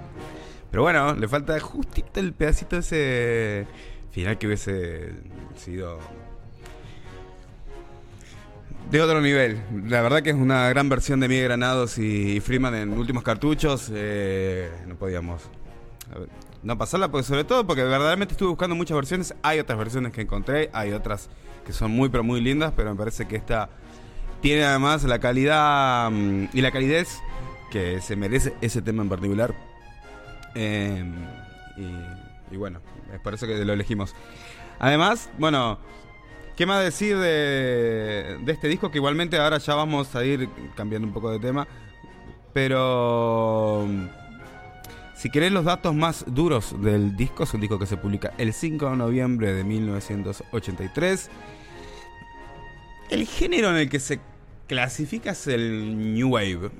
Pero bueno, le falta justito el pedacito ese final que hubiese sido de otro nivel. La verdad que es una gran versión de Miguel Granados y Freeman en últimos cartuchos. eh, no podíamos no pasarla, porque sobre todo porque verdaderamente estuve buscando muchas versiones. Hay otras versiones que encontré, hay otras que son muy pero muy lindas, pero me parece que esta tiene además la calidad mm, y la calidez que se merece ese tema en particular. Eh, y, y bueno, es por eso que lo elegimos. Además, bueno, ¿qué más decir de, este disco? Que igualmente ahora ya vamos a ir cambiando un poco de tema. Pero mm, si querés los datos más duros del disco, es un disco que se publica el 5 de noviembre de 1983. El género en el que se clasifica es el New Wave.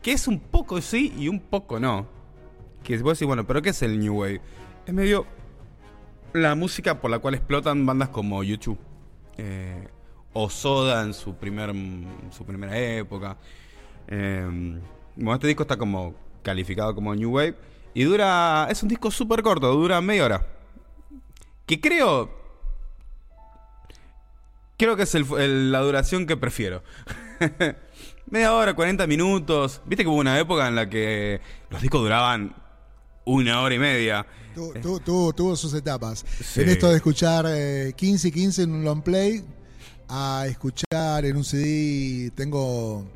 Que es un poco sí y un poco no. Que vos decís, bueno, pero ¿qué es el New Wave? Es medio la música por la cual explotan bandas como YouTube. Eh, o Soda en su, primer, su primera época. Eh, bueno, este disco está como calificado como New Wave. Y dura. Es un disco súper corto, dura media hora. Que creo. Creo que es el- la duración que prefiero. (laughs) media hora, 40 minutos. Viste que hubo una época en la que los discos duraban una hora y media. Tu- tu- tu- tuvo sus etapas. Sí. En esto de escuchar eh, 15 y 15 en un long play, a escuchar en un CD, tengo,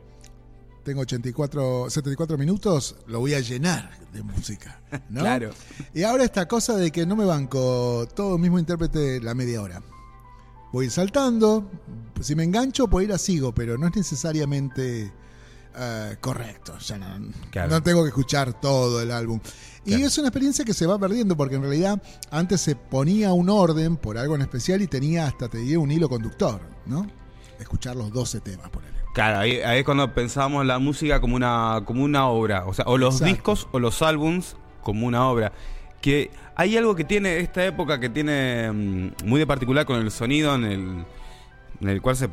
tengo 84, 74 minutos, lo voy a llenar de música. ¿no? (laughs) Claro. Y ahora esta cosa de que no me banco todo mismo intérprete la media hora. Voy saltando, si me engancho, pues ir a sigo, pero no es necesariamente eh, correcto. Ya no, Claro. no tengo que escuchar todo el álbum. Y es una experiencia que se va perdiendo porque en realidad antes se ponía un orden por algo en especial y tenía hasta, te diría, un hilo conductor, ¿no? Escuchar los 12 temas, por ejemplo. Claro, ahí, ahí es cuando pensábamos la música como una, como una obra. O sea, o los Exacto. discos o los álbums como una obra. Que hay algo que tiene esta época que tiene mm, muy de particular con el sonido en el, en el cual se,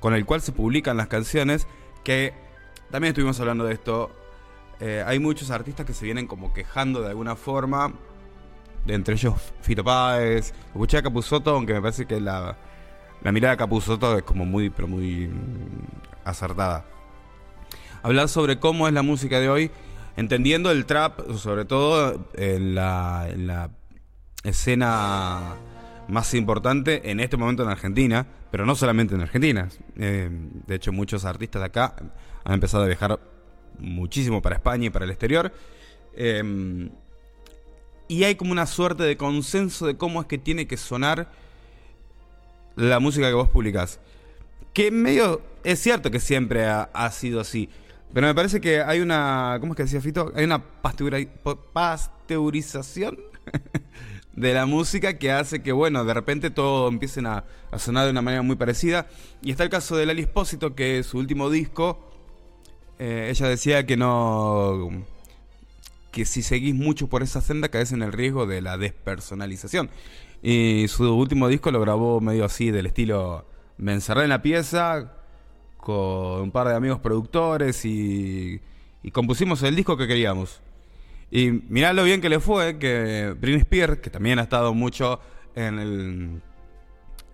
con el cual se publican las canciones. Que también estuvimos hablando de esto. Eh, hay muchos artistas que se vienen como quejando de alguna forma. De entre ellos Fito Páez. Escuché a Capuzotto, aunque me parece que la, la mirada de Capuzotto es como muy, pero muy mm, acertada. Hablar sobre cómo es la música de hoy, entendiendo el trap, sobre todo en la, en la escena más importante en este momento en Argentina, pero no solamente en Argentina. Eh, de hecho, muchos artistas de acá han empezado a viajar muchísimo para España y para el exterior. Eh, y hay como una suerte de consenso de cómo es que tiene que sonar la música que vos publicás. Que medio es cierto que siempre ha, ha sido así. Pero me parece que hay una. ¿Cómo es que decía Fito? Hay una pasteurización (laughs) de la música que hace que, bueno, de repente todo empiecen a, sonar de una manera muy parecida. Y está el caso de Lali Espósito, que su último disco. Eh, ella decía que no. Que si seguís mucho por esa senda caes en el riesgo de la despersonalización. Y su último disco lo grabó medio así, del estilo. Me encerré en la pieza con un par de amigos productores y, y compusimos el disco que queríamos. Y mirá lo bien que le fue, que Britney Spears, que también ha estado mucho en el,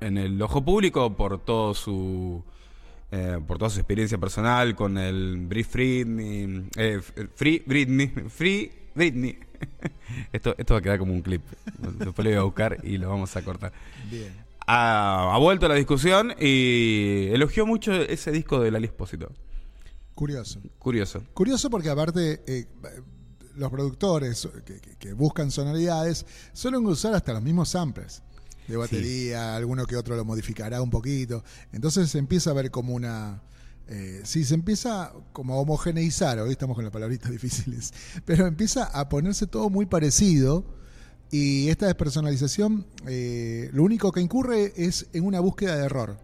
en el ojo público por todo su eh, por toda su experiencia personal con el Brit Britney, eh, Free Britney, Free Britney. (laughs) esto, esto va a quedar como un clip. Después lo voy a buscar y lo vamos a cortar. Bien. Ha, ha vuelto a la discusión y elogió mucho ese disco de Lali Espósito. Curioso. Curioso. Curioso porque aparte eh, los productores que, que- que buscan sonoridades suelen usar hasta los mismos samples de batería, alguno que otro lo modificará un poquito. Entonces se empieza a ver como una... Eh, sí, se empieza como a homogeneizar, hoy estamos con las palabritas (laughs) difíciles, pero empieza a ponerse todo muy parecido y esta despersonalización eh, lo único que incurre es en una búsqueda de error.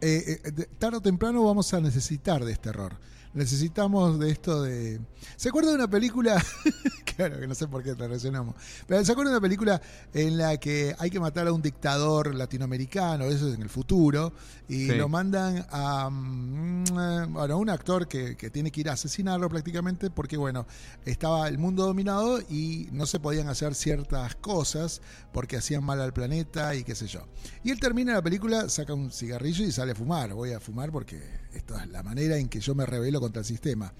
Eh, eh, de- tarde o temprano vamos a necesitar de este error. Necesitamos de esto de... ¿Se acuerda de una película? (laughs) claro, que no sé por qué relacionamos. Pero ¿se acuerda de una película en la que hay que matar a un dictador latinoamericano, eso es en el futuro, y Sí. lo mandan a mm, bueno, un actor que, que tiene que ir a asesinarlo prácticamente porque, bueno, estaba el mundo dominado y no se podían hacer ciertas cosas porque hacían mal al planeta y qué sé yo. Y él termina la película, saca un cigarrillo y sale a fumar. Voy a fumar porque esto es la manera en que yo me rebelo contra el sistema.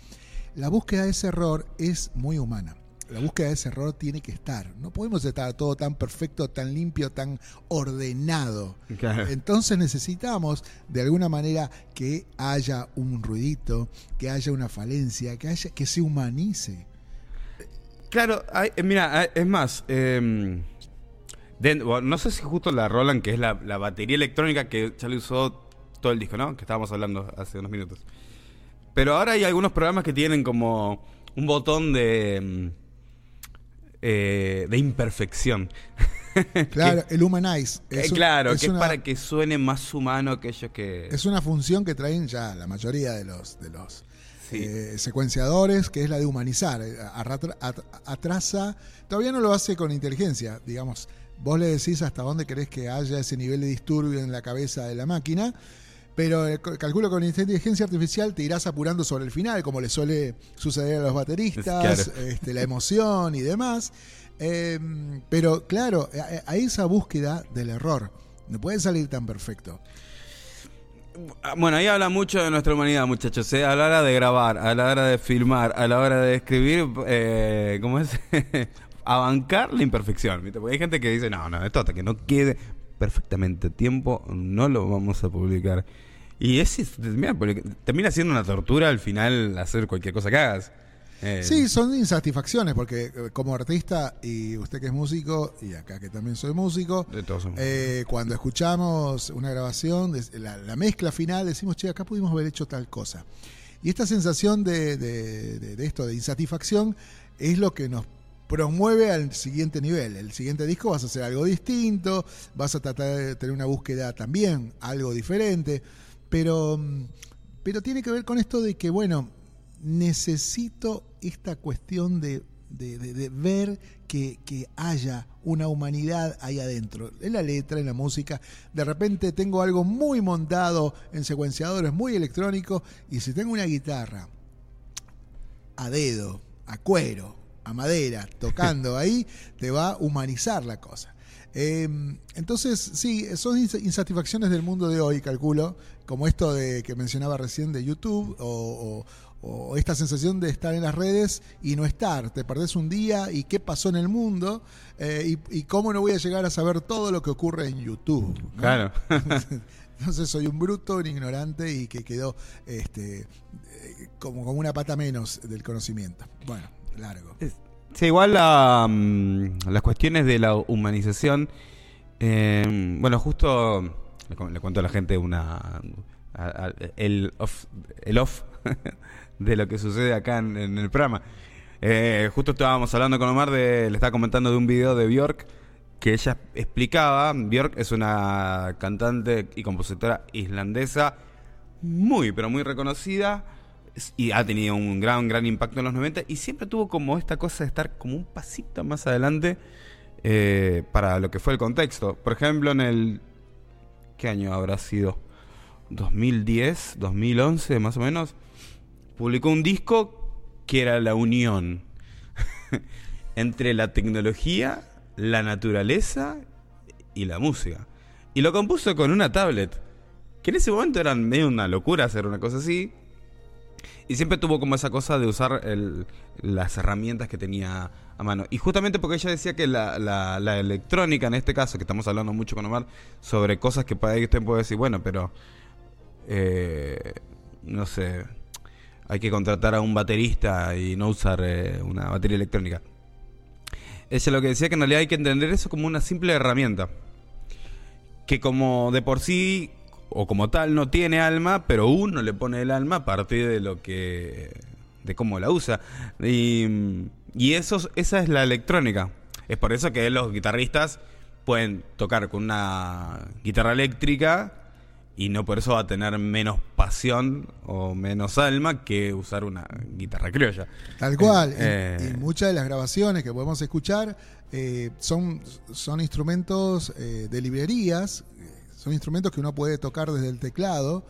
La búsqueda de ese error es muy humana. la búsqueda de ese error tiene que estar. No podemos estar todo tan perfecto, tan limpio, tan ordenado. Claro. Entonces necesitamos de alguna manera que haya un ruidito, que haya una falencia, que haya que se humanice. Claro, hay- eh, mira, es más, eh, de- bueno, no sé si justo la Roland, que es la, la batería electrónica que ya lo usó todo el disco, ¿no? Que estábamos hablando hace unos minutos. Pero ahora hay algunos programas que tienen como un botón de mm, eh, de imperfección. (laughs) Claro, el humanize. Eh, es un- claro, es que una- es para que suene más humano aquello que... Es una función que traen ya la mayoría de los, de los Sí. eh, secuenciadores, que es la de humanizar. Eh, arratra- at- atrasa, todavía no lo hace con inteligencia, digamos. Vos le decís hasta dónde querés que haya ese nivel de disturbio en la cabeza de la máquina, pero eh, calculo que con inteligencia artificial te irás apurando sobre el final, como le suele suceder a los bateristas, Claro. este, la emoción y demás. Eh, pero claro, a, a esa búsqueda del error, no puede salir tan perfecto. Ah, Bueno, ahí habla mucho de nuestra humanidad, muchachos. ¿eh? A la hora de grabar, a la hora de filmar, a la hora de escribir, eh, ¿cómo es? (laughs) a bancar la imperfección. ¿viste? Porque hay gente que dice, no, no, esto hasta que no quede perfectamente a tiempo, no lo vamos a publicar. Y es, es- termina, termina siendo una tortura al final hacer cualquier cosa que hagas. Eh, Sí, son insatisfacciones, porque eh, como artista, y usted que es músico, y acá que también soy músico, eh, cuando escuchamos una grabación, la, la mezcla final, decimos, che, acá pudimos haber hecho tal cosa. Y esta sensación de, de- de- de esto, de insatisfacción, es lo que nos promueve al siguiente nivel. El siguiente disco vas a hacer algo distinto, vas a tratar de tener una búsqueda también, algo diferente, pero, mm, pero tiene que ver con esto de que, bueno, necesito esta cuestión de, de- de- de ver que, que haya una humanidad ahí adentro, en la letra, en la música. De repente tengo algo muy montado en secuenciadores, muy electrónico, y si tengo una guitarra a dedo, a cuero, a madera, tocando (laughs) ahí, te va a humanizar la cosa. Eh, entonces, sí, son ins- insatisfacciones del mundo de hoy, calculo, como esto de que mencionaba recién de YouTube, o, o- o esta sensación de estar en las redes y no estar. Te perdés un día y qué pasó en el mundo, eh, y, y cómo no voy a llegar a saber todo lo que ocurre en YouTube. ¿no? Claro. (laughs) Entonces soy un bruto, un ignorante y que quedó este, eh, como, como una pata menos del conocimiento. Bueno, largo. Sí, igual la, mm, las cuestiones de la humanización. eh, bueno, justo le, cu- le cuento a la gente una el off, el off (laughs) de lo que sucede acá en, en el programa. Eh, justo estábamos hablando con Omar, de, le estaba comentando de un video de Björk que ella explicaba. Björk es una cantante y compositora islandesa muy, pero muy reconocida y ha tenido un gran, gran impacto en los 90 y siempre tuvo como esta cosa de estar como un pasito más adelante eh, para lo que fue el contexto. Por ejemplo, en el... ¿Qué año habrá sido? 2010, 2011 más o menos. Publicó un disco que era la unión (laughs) entre la tecnología, la naturaleza y la música. Y lo compuso con una tablet. Que en ese momento era medio una locura hacer una cosa así. Y siempre tuvo como esa cosa de usar el- las herramientas que tenía a mano. Y justamente porque ella decía que la, la- la electrónica, en este caso, que estamos hablando mucho con Omar, sobre cosas que para usted puede decir, bueno, pero. eh, no sé. Hay que contratar a un baterista y no usar eh, una batería electrónica. Ella lo que decía que en realidad hay que entender eso como una simple herramienta. Que como de por sí o como tal no tiene alma, pero uno le pone el alma a partir de lo que de cómo la usa. Y, y eso esa es la electrónica. Es por eso que los guitarristas pueden tocar con una guitarra eléctrica y no por eso va a tener menos pasión o menos alma que usar una guitarra criolla. Tal cual. Y- Eh, y, muchas de las grabaciones que podemos escuchar eh, son, son instrumentos eh, de librerías, son instrumentos que uno puede tocar desde el teclado.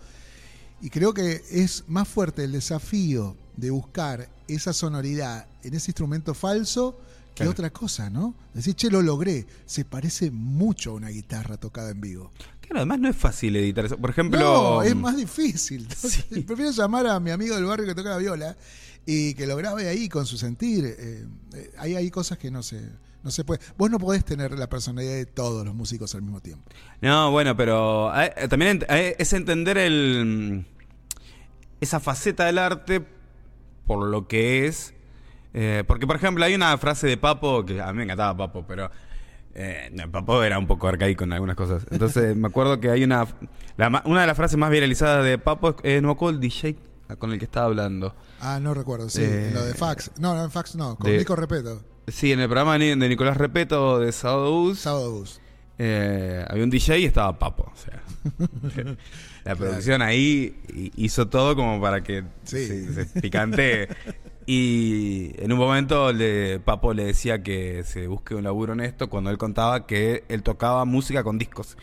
Y creo que es más fuerte el desafío de buscar esa sonoridad en ese instrumento falso que Claro. otra cosa, ¿no? Decir, che, lo logré. Se parece mucho a una guitarra tocada en vivo. Claro, además no es fácil editar eso. Por ejemplo. No, es más difícil. (laughs) Sí. Prefiero llamar a mi amigo del barrio que toca la viola y que lo grabe ahí con su sentir. Eh, eh, hay, hay cosas que no se, no se puede. Vos no podés tener la personalidad de todos los músicos al mismo tiempo. No, bueno, pero eh, eh, también eh, es entender el esa faceta del arte por lo que es. Eh, porque, por ejemplo, hay una frase de Papo que a mí me encantaba Papo, pero eh, no, Papo era un poco arcaico en algunas cosas. Entonces, me acuerdo que hay una. la una de las frases más viralizadas de Papo es: No me el DJ con el que estaba hablando. Ah, no recuerdo, sí. Eh, lo de fax. No, no, en fax no, con de- Nico Repeto. Sí, en el programa de Nicolás Repeto de Sábado Bus. Sábado Bus. Eh, había un DJ y estaba Papo. O sea, (laughs) la producción ahí hi- hizo todo como para que Sí. se, se picante. Y en un momento le, Papo le decía que se busque un laburo honesto cuando él contaba que él tocaba música con discos.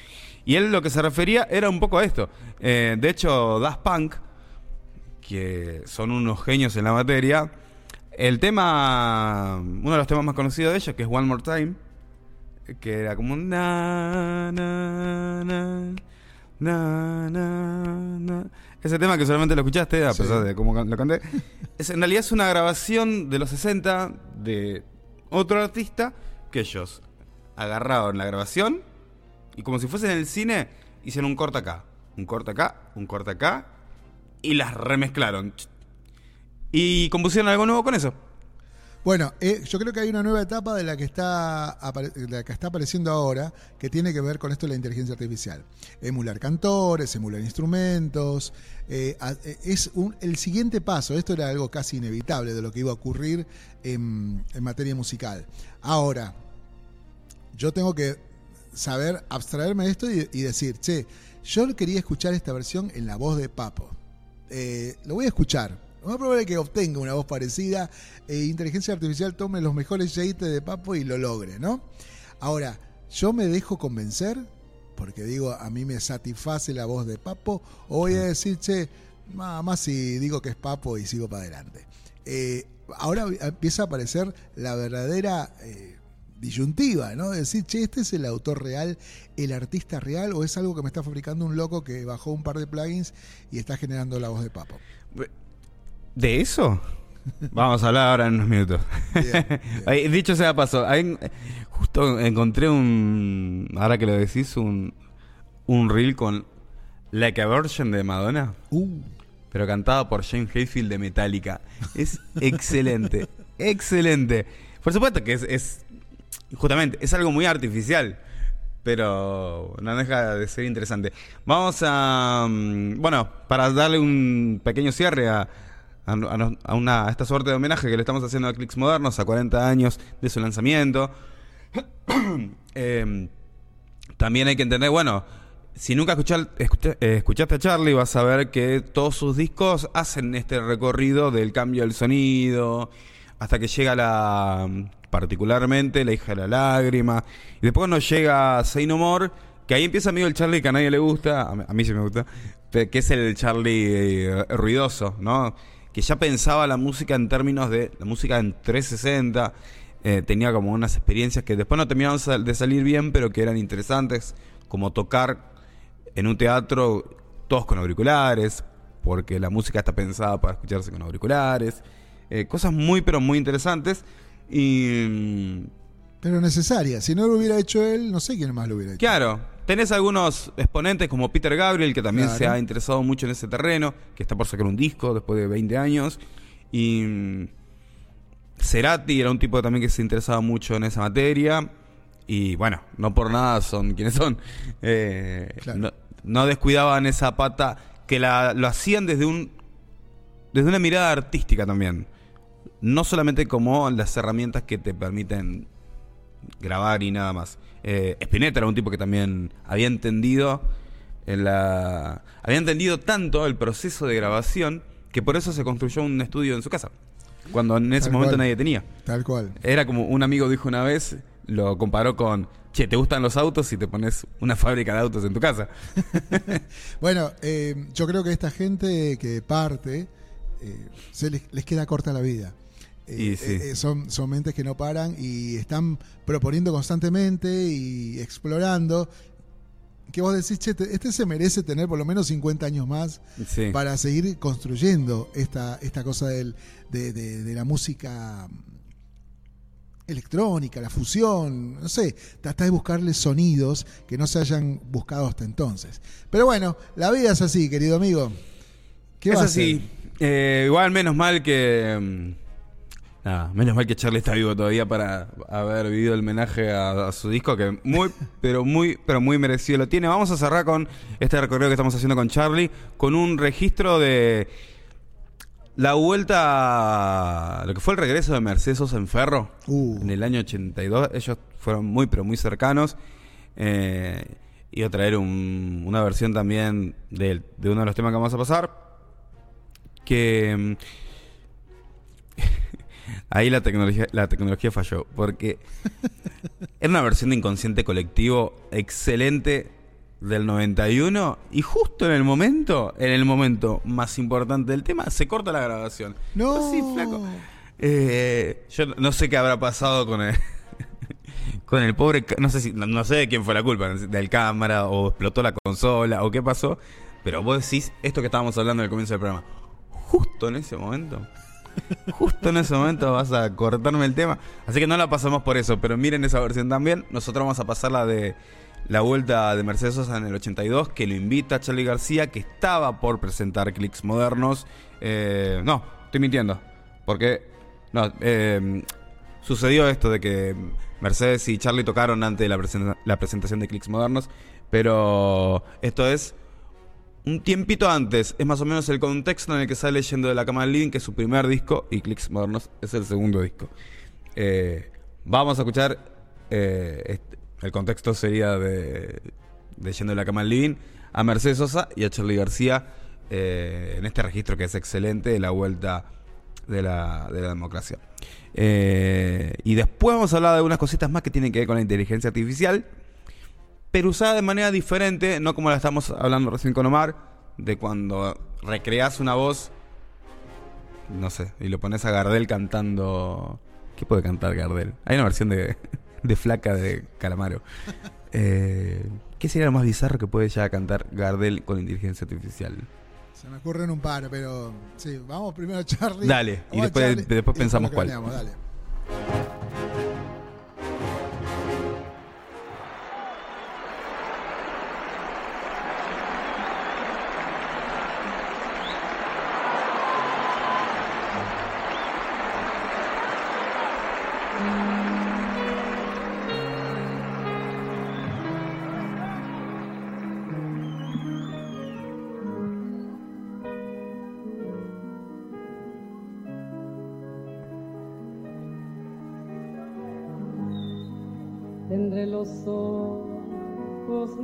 Y él lo que se refería era un poco a esto. Eh, de hecho, Daft Punk, que son unos genios en la materia, el tema, uno de los temas más conocidos de ellos, que es One More Time, que era como un na, na, na, na, na. Ese tema que solamente lo escuchaste, a Sí. pesar de cómo lo canté, es, en realidad es una grabación de los 60 de otro artista que ellos agarraron la grabación y como si fuese en el cine, hicieron un corte acá, un corte acá, un corte acá y las remezclaron. Y compusieron algo nuevo con eso. Bueno, eh, yo creo que hay una nueva etapa de la que está de la que está apareciendo ahora que tiene que ver con esto de la inteligencia artificial. Emular cantores, emular instrumentos. eh, eh, es el siguiente paso. Esto era algo casi inevitable de lo que iba a ocurrir en, materia musical. Ahora, yo tengo que saber abstraerme de esto y, decir, che, yo quería escuchar esta versión en la voz de Papo. Lo voy a escuchar. Lo más probable es que obtenga una voz parecida e inteligencia artificial tome los mejores yates de Papo y lo logre, ¿no? Ahora, yo me dejo convencer, porque digo, a mí me satisface la voz de Papo, o voy a decir, che, nada más si digo que es Papo y sigo para adelante. Eh, ahora empieza a aparecer la verdadera eh, disyuntiva, ¿no? Decir, che, este es el autor real, el artista real, o es algo que me está fabricando un loco que bajó un par de plugins y está generando la voz de Papo. ¿De eso? Vamos a hablar ahora en unos minutos. Bien, (laughs) bien. Ahí, Dicho sea paso, ahí, justo encontré un. Ahora que lo decís, un, un reel con Like a Virgin de Madonna, Uh, pero cantada por James Hetfield de Metallica. Es excelente, (laughs) excelente. Por supuesto que es, es. Justamente, es algo muy artificial. Pero no deja de ser interesante. Vamos a. mm, Bueno, para darle un pequeño cierre a, a, a- una, a esta suerte de homenaje que le estamos haciendo a Clicks Modernos a 40 años de su lanzamiento. (coughs) Eh, también hay que entender, bueno, si nunca escuchar- escucha- eh, escuchaste a Charlie, vas a ver que todos sus discos hacen este recorrido del cambio del sonido hasta que llega la. particularmente La hija de la lágrima. Y después cuando llega Say No More, que ahí empieza amigo el Charlie que a nadie le gusta, a mí, sí me gusta, que es el Charlie eh, ruidoso, ¿no? Que ya pensaba la música en términos de la música en 360. eh, tenía como unas experiencias que después no terminaron de salir bien, pero que eran interesantes, como tocar en un teatro todos con auriculares, porque la música está pensada para escucharse con auriculares. Eh, cosas muy, pero muy interesantes. Y. mm, pero necesaria. Si no lo hubiera hecho él, no sé quién más lo hubiera hecho. Claro, tenés algunos exponentes como Peter Gabriel, que también Claro. se ha interesado mucho en ese terreno, que está por sacar un disco después de 20 años. Y. mm, Cerati era un tipo también que se interesaba mucho en esa materia. Y bueno, no por nada son quienes son. (laughs) Eh, Claro. no, no descuidaban esa pata que la, lo hacían desde un desde una mirada artística también. No solamente como las herramientas que te permiten grabar y nada más. Eh, Spinetta era un tipo que también había entendido en la había entendido tanto el proceso de grabación que por eso se construyó un estudio en su casa. Cuando en ese Tal momento cual. nadie tenía. Tal cual. Era como un amigo dijo una vez, lo comparó con, che, ¿te gustan los autos y te pones una fábrica de autos en tu casa? (laughs) Bueno, eh, yo creo que esta gente que parte, eh, se les, les queda corta la vida. Y sí. eh, son, son mentes que no paran y están proponiendo constantemente y explorando. Que vos decís, che, te- este se merece tener por lo menos 50 años más Sí. para seguir construyendo esta, esta cosa del, de, de- de la música electrónica, la fusión, no sé, tratar de buscarle sonidos que no se hayan buscado hasta entonces. Pero bueno, la vida es así, querido amigo. ¿Qué es va a así. Eh, igual, menos mal que. Nada, menos mal que Charlie está vivo todavía para haber vivido el homenaje a, a su disco, que muy, (laughs) pero muy, pero muy merecido lo tiene. Vamos a cerrar con este recorrido que estamos haciendo con Charlie, con un registro de la vuelta, a lo que fue el regreso de Mercedes Sosa en Ferro Uh. en el año 82. Ellos fueron muy, pero muy cercanos. Eh, iba a traer un- una versión también del- de, uno de los temas que vamos a pasar. Que mm, ahí la tecnología, la tecnología falló. Porque era una versión de inconsciente colectivo excelente del 91 y justo en el momento, en el momento más importante del tema, se corta la grabación. No. Flaco. Eh, yo no sé qué habrá pasado con el (laughs) con el pobre, no sé si no, no sé de quién fue la culpa, del cámara o explotó la consola o qué pasó, pero vos decís esto que estábamos hablando al comienzo del programa. Justo en ese momento. (laughs) Justo en ese momento vas a cortarme el tema. Así que no la pasamos por eso, pero miren esa versión también. Nosotros vamos a pasar la de la vuelta de Mercedes Sosa en el 82, que lo invita a Charlie García, que estaba por presentar clics modernos. Eh, no, estoy mintiendo. Porque no, eh, sucedió esto de que Mercedes y Charlie tocaron antes de la, la presentación de clics modernos. Pero esto es un tiempito antes, es más o menos el contexto en el que sale Yendo de la Cama del Living, que es su primer disco, y Clicks Modernos es el segundo disco. Eh, vamos a escuchar, eh, este- el contexto sería de, de Yendo de la Cama del Living, a Mercedes Sosa y a Charlie García, eh, en este registro que es excelente, de la vuelta de la, de la democracia. Eh, y después vamos a hablar de algunas cositas más que tienen que ver con la inteligencia artificial pero usada de manera diferente, no como la estamos hablando recién con Omar, de cuando recreas una voz, no sé, y lo pones a Gardel cantando... ¿Qué puede cantar Gardel? Hay una versión de, (laughs) de flaca de Calamaro. (laughs) Eh, ¿Qué sería lo más bizarro que puede ya cantar Gardel con inteligencia artificial? Se me ocurren un par, pero sí, vamos primero a Charlie. Dale, y Vamos después- Charlie, después pensamos cuál. dale. Tendré los ojos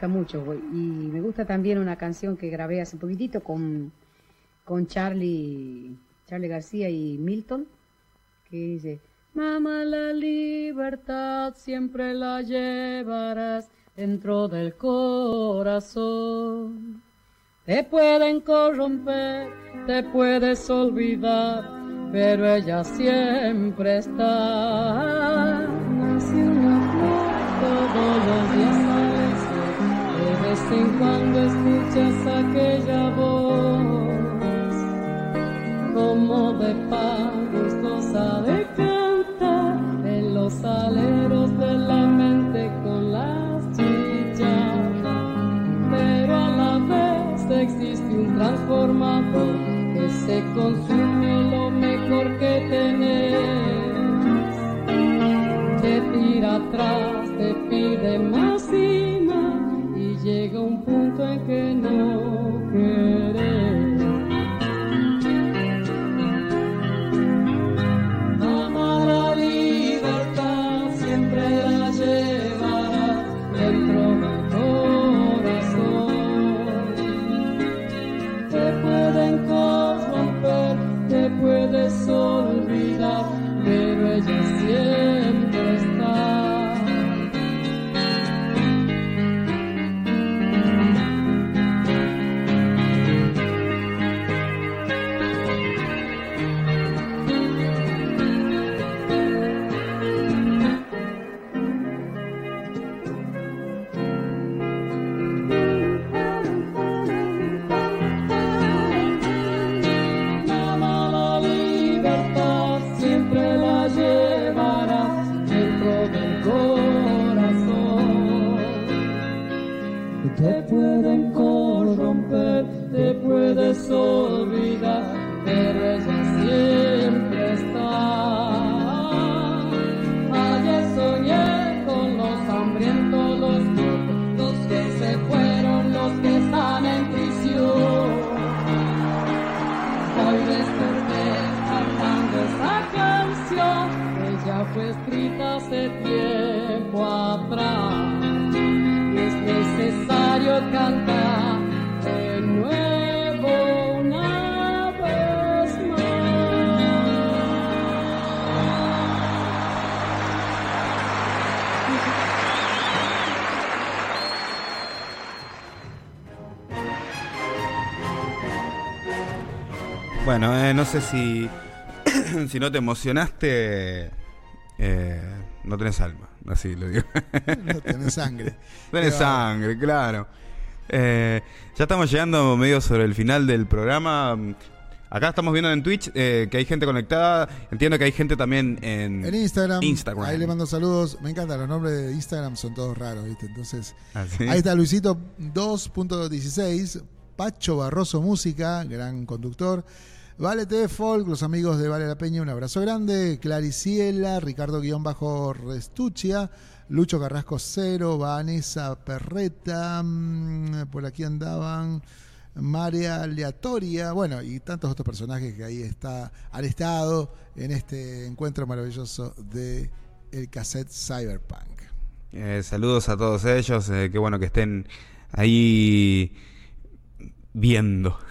gusta mucho y me gusta también una canción que grabé hace poquitito con, con Charlie, Charlie García y Milton, que dice, Mamá, la libertad siempre la llevarás dentro del corazón. Te pueden corromper, te puedes olvidar, pero ella siempre está. Sé si, (coughs) si no te emocionaste, eh, no tenés alma, así lo digo. No tenés sangre. (laughs) tenés Qué bárbaro. sangre, claro. Eh, ya estamos llegando medio sobre el final del programa. Acá estamos viendo en Twitch eh, que hay gente conectada. Entiendo que hay gente también en, En Instagram, Instagram. ahí le mando saludos. Me encanta, los nombres de Instagram son todos raros, ¿viste? Entonces, ¿Ah, sí? ahí está Luisito 2.16, Pacho Barroso Música, gran conductor. Vale TV Folk, los amigos de Vale la Peña, un abrazo grande. Clariciela, Ricardo-Restuccia, Lucho Carrasco Cero, Vanessa Perreta, mm, por aquí andaban. María Aleatoria, bueno, y tantos otros personajes que ahí está, han estado en este encuentro maravilloso de el cassette Cyberpunk. Eh, saludos a todos ellos. eh, qué bueno que estén ahí viendo. (laughs)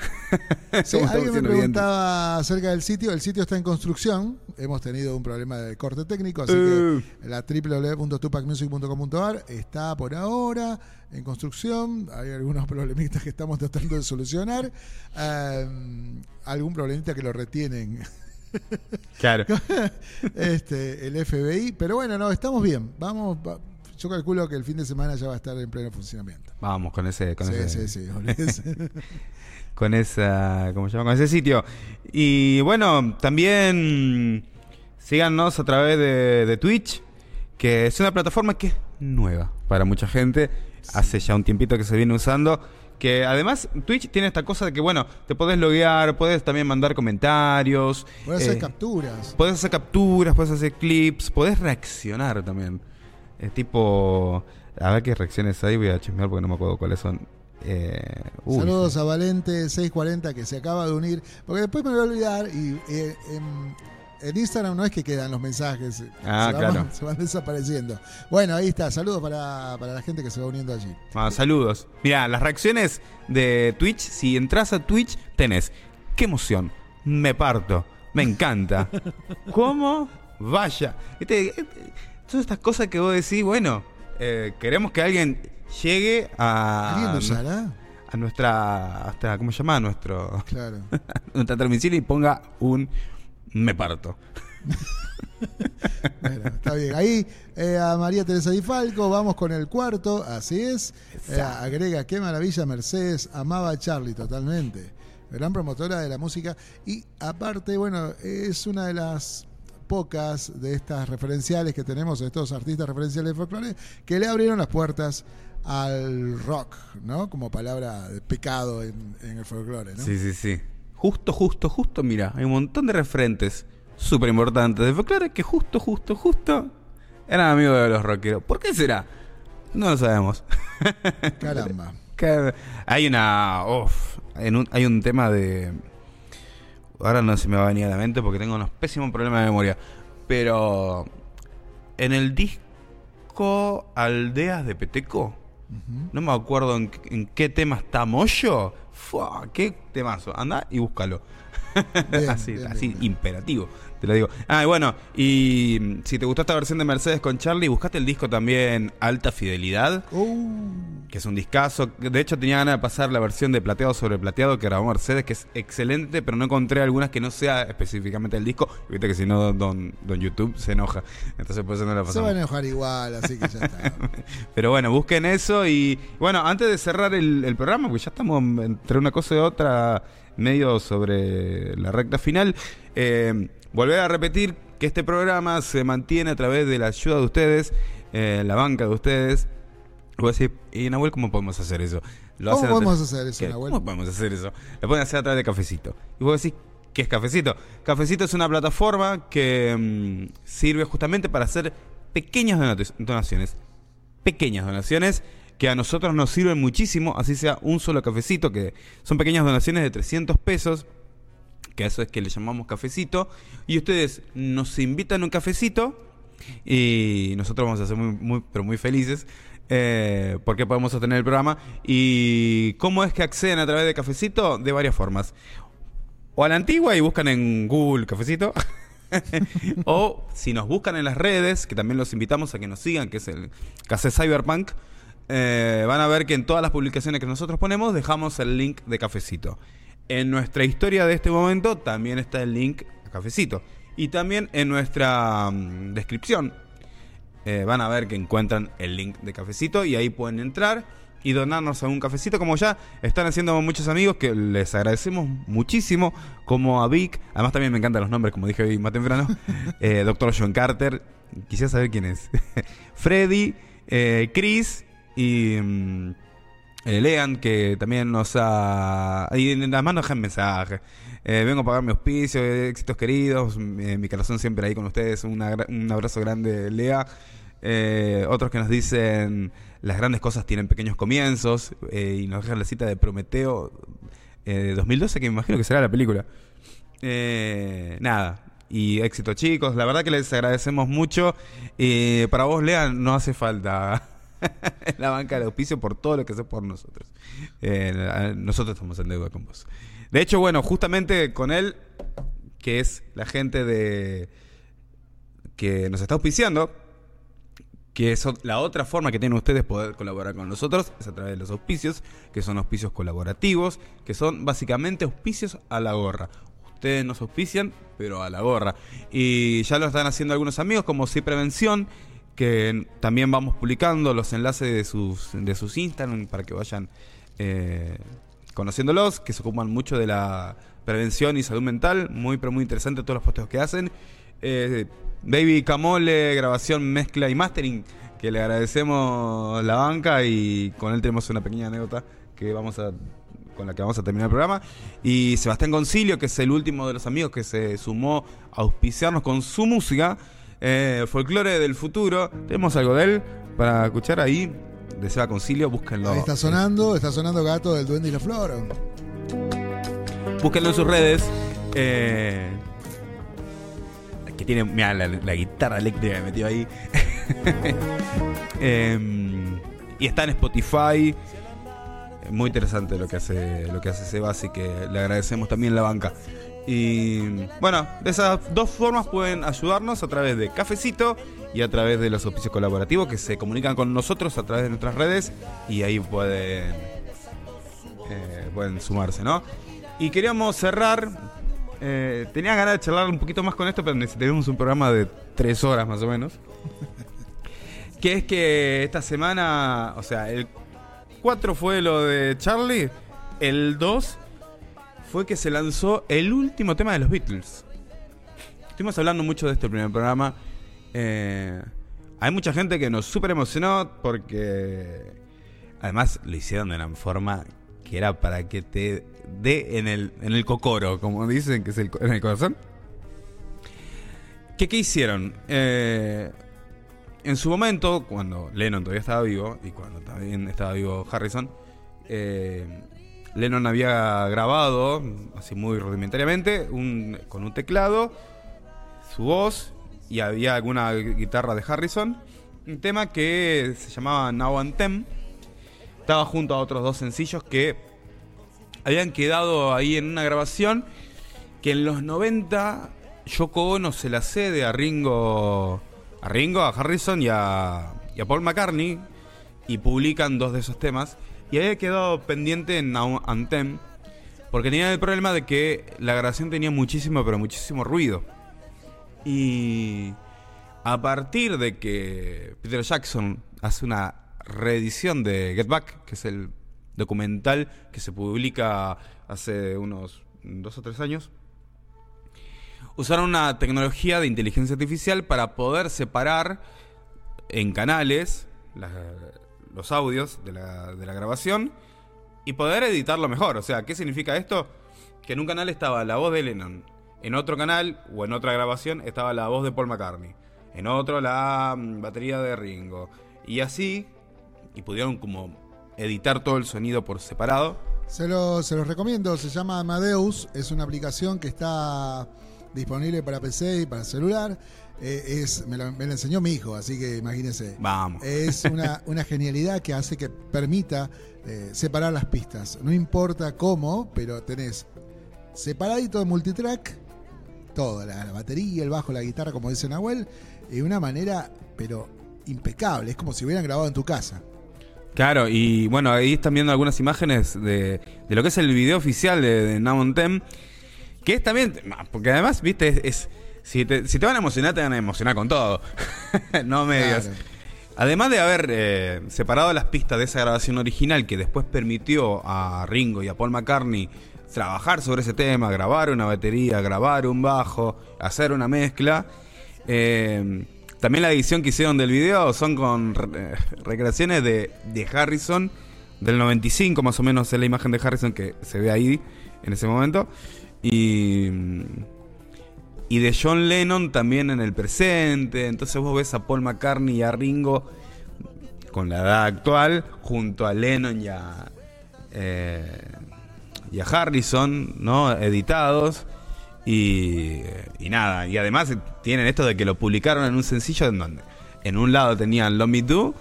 Sí, alguien me viendo. preguntaba acerca del sitio. El sitio está en construcción. Hemos tenido un problema de corte técnico, así Uh. que la www.tupacmusic.com.ar está por ahora en construcción. Hay algunos (laughs) problemitas que estamos tratando de solucionar. Um, algún problemita que lo retienen. Claro. (laughs) este, el FBI. Pero bueno, no, estamos bien. Vamos. va- yo calculo que el fin de semana ya va a estar en pleno funcionamiento. Vamos con ese, con Sí, ese, sí, sí, (laughs) con esa, ¿cómo se llama? Con ese sitio. Y bueno, también síganos a través de, de Twitch, que es una plataforma que es nueva para mucha gente. Hace ya un tiempito que se viene usando. Que además Twitch tiene esta cosa de que, bueno, te podés loguear, podés también mandar comentarios. Puede hacer eh, capturas. Podés hacer capturas, podés hacer clips, podés reaccionar también. Es tipo. A ver qué reacciones hay, voy a chismear porque no me acuerdo cuáles son. Eh, uy, Saludos a Valente 640 que se acaba de unir, porque después me voy a olvidar y eh, en Instagram no es que quedan los mensajes. Ah, se van, claro. (laughs) Se van desapareciendo. Bueno, ahí está. Saludos para, para la gente que se va uniendo allí. Ah, saludos. Mira, las reacciones de Twitch, si entras a Twitch, tenés. ¡Qué emoción! Me parto. Me encanta. (laughs) ¿Cómo? Vaya. Viste, eh, Todas estas cosas que vos decís, bueno, eh, queremos que alguien llegue a. A nuestra. Hasta, ¿Cómo se llama? A nuestro. Claro. (laughs) nuestra transmisión y ponga un. Me parto. (laughs) Bueno, está bien. Ahí eh, a María Teresa Di Falco, vamos con el cuarto, así es. Eh, agrega, qué maravilla Mercedes, amaba a Charlie totalmente. Gran promotora de la música. Y aparte, bueno, es una de las pocas de estas referenciales que tenemos, de estos artistas referenciales de folclore, que le abrieron las puertas al rock, ¿no? Como palabra de pecado en, en el folclore, ¿no? Sí, sí, sí. Justo, justo, justo, mira, hay un montón de referentes súper importantes de folclore que justo, justo, justo eran amigos de los rockeros. ¿Por qué será? No lo sabemos. Caramba. (laughs) Hay una. uf, en un- hay un tema de. Ahora no se me va a venir a la mente porque tengo unos pésimos problemas de memoria. Pero. En el disco Aldeas de Peteco. No me acuerdo en, en qué tema está Moyo. Fua, qué temazo. Anda y búscalo. (laughs) Bien, así, bien, así bien, imperativo. Te lo digo. Ah, y bueno, y mm, si te gustó esta versión de Mercedes con Charlie, buscaste el disco también Alta Fidelidad Uh, que es un discazo. De hecho, tenía ganas de pasar la versión de plateado sobre plateado que grabó Mercedes, que es excelente, pero no encontré algunas que no sea específicamente el disco. Viste que si no, don, don YouTube se enoja. Entonces, por eso no la se van a pasamos. enojar igual, así que ya está. (laughs) Pero bueno, busquen eso. Y bueno, antes de cerrar el, el programa, porque ya estamos entre una cosa y otra, medio sobre la recta final, eh, volver a repetir que este programa se mantiene a través de la ayuda de ustedes, eh, la banca de ustedes. Voy a decir, ¿y Nahuel cómo podemos hacer eso? ¿Cómo podemos hacer eso, ¿Qué? Nahuel? ¿Cómo podemos hacer eso? Lo pueden hacer a través de Cafecito. Y vos decís, ¿qué es Cafecito? Cafecito es una plataforma que mm, sirve justamente para hacer pequeñas donaciones. Pequeñas donaciones que a nosotros nos sirven muchísimo, así sea un solo cafecito, que son pequeñas donaciones de 300 pesos, que a eso es que le llamamos cafecito, y ustedes nos invitan un cafecito y nosotros vamos a ser muy, muy pero muy felices eh, porque podemos sostener el programa. ¿Y cómo es que acceden a través de cafecito? De varias formas. O a la antigua y buscan en Google cafecito. (laughs) o si nos buscan en las redes, que también los invitamos a que nos sigan, que es el Café Cyberpunk, eh, van a ver que en todas las publicaciones que nosotros ponemos dejamos el link de cafecito. En nuestra historia de este momento también está el link a cafecito. Y también en nuestra mm, descripción eh, van a ver que encuentran el link de cafecito y ahí pueden entrar y donarnos a un cafecito como ya están haciendo muchos amigos que les agradecemos muchísimo como a Vic además también me encantan los nombres como dije hoy más temprano (laughs) eh, Doctor John Carter quisiera saber quién es (laughs) Freddy eh, Chris y mm, eh, Lean, que también nos ha. Y además nos dejan mensajes. Eh, vengo a pagar mi auspicio, eh, éxitos queridos. eh, mi corazón siempre ahí con ustedes. Un abrazo grande, Lea. Eh, otros que nos dicen: las grandes cosas tienen pequeños comienzos. y nos dejan la cita de Prometeo eh, 2012, que me imagino que será la película. Nada. Y éxito, chicos. La verdad que les agradecemos mucho. Para vos, Lea, no hace falta (laughs) la banca de auspicio por todo lo que haces por nosotros. Eh, nosotros estamos en deuda con vos. De hecho, bueno, justamente con él, que es la gente de que nos está auspiciando, que es la otra forma que tienen ustedes poder colaborar con nosotros, es a través de los auspicios, que son auspicios colaborativos, que son básicamente auspicios a la gorra. Ustedes nos auspician, pero a la gorra. Y ya lo están haciendo algunos amigos, como Sí Prevención, que también vamos publicando los enlaces de sus, de sus Instagram para que vayan eh, conociéndolos, que se ocupan mucho de la prevención y salud mental. Muy, pero muy interesante todos los posteos que hacen. Eh, Baby Camole, grabación, mezcla y mastering, que le agradecemos la banca y con él tenemos una pequeña anécdota que vamos a con la que vamos a terminar el programa. Y Sebastián Concilio, que es el último de los amigos que se sumó a auspiciarnos con su música. Eh, folclore del futuro. Tenemos algo de él para escuchar ahí. De Seba Concilio, búsquenlo. Ahí está sonando, está sonando Gato del Duende y la Flor. Búsquenlo en sus redes. Eh, Tiene, mira, la, la guitarra eléctrica que metió ahí. (laughs) Em, y está en Spotify. Muy interesante lo que hace lo que hace Seba, así que le agradecemos también la banca. Y bueno, de esas dos formas pueden ayudarnos a través de Cafecito y a través de los oficios colaborativos que se comunican con nosotros a través de nuestras redes y ahí pueden, eh, pueden sumarse, ¿no? Y queríamos cerrar. eh, tenía ganas de charlar un poquito más con esto, pero tenemos un programa de tres horas más o menos. (laughs) Que es que esta semana, o sea, el 4 fue lo de Charlie, el 2 fue que se lanzó el último tema de los Beatles. Estuvimos hablando mucho de este primer programa. Eh, hay mucha gente que nos super emocionó porque además lo hicieron de una forma que era para que te dé en el, en el cocoro, como dicen, que es el, en el corazón. ¿Qué, qué hicieron? Eh, en su momento, cuando Lennon todavía estaba vivo y cuando también estaba vivo Harrison, eh, Lennon había grabado, así muy rudimentariamente, un, con un teclado, su voz y había alguna guitarra de Harrison. Un tema que se llamaba Now and Them. Estaba junto a otros dos sencillos que habían quedado ahí en una grabación que en los 90 Yoko Ono se la cede a Ringo, a Ringo, a Harrison y a, y a Paul McCartney y publican dos de esos temas y había quedado pendiente en Now and Them porque tenía el problema de que la grabación tenía muchísimo pero muchísimo ruido. Y a partir de que Peter Jackson hace una reedición de Get Back, que es el documental que se publica hace unos dos o tres años, usaron una tecnología de inteligencia artificial para poder separar en canales la- los audios de la, de la grabación y poder editarlo mejor. O sea, ¿qué significa esto? Que en un canal estaba la voz de Lennon, en otro canal o en otra grabación estaba la voz de Paul McCartney, en otro la batería de Ringo. Y así, y pudieron como editar todo el sonido por separado. Se, lo- se los recomiendo, se llama Amadeus, es una aplicación que está disponible para PC y para celular. Eh, es, me, la, me la enseñó mi hijo, así que imagínense. Vamos. Es (laughs) una, una genialidad que hace que permita eh, separar las pistas. No importa cómo, pero tenés separadito de multitrack, todo, la, la batería, el bajo, la guitarra, como dice Nahuel, de una manera, pero impecable. Es como si hubieran grabado en tu casa. Claro, y bueno, ahí están viendo algunas imágenes de, de lo que es el video oficial de, de Now on Them, que es también, porque además, viste, es, es- si, te, si te van a emocionar, te van a emocionar con todo, (laughs) no medias. Claro. Además de haber eh, separado las pistas de esa grabación original que después permitió a Ringo y a Paul McCartney trabajar sobre ese tema, grabar una batería, grabar un bajo, hacer una mezcla. eh, también la edición que hicieron del video son con re- eh, recreaciones de, de Harrison del 95, más o menos es la imagen de Harrison que se ve ahí en ese momento. Y, y de John Lennon también en el presente. Entonces vos ves a Paul McCartney y a Ringo con la edad actual, junto a Lennon y a, eh, y a Harrison, ¿no? Editados. Y, y nada, y además tienen esto de que lo publicaron en un sencillo en donde en un lado tenían Love Me Do,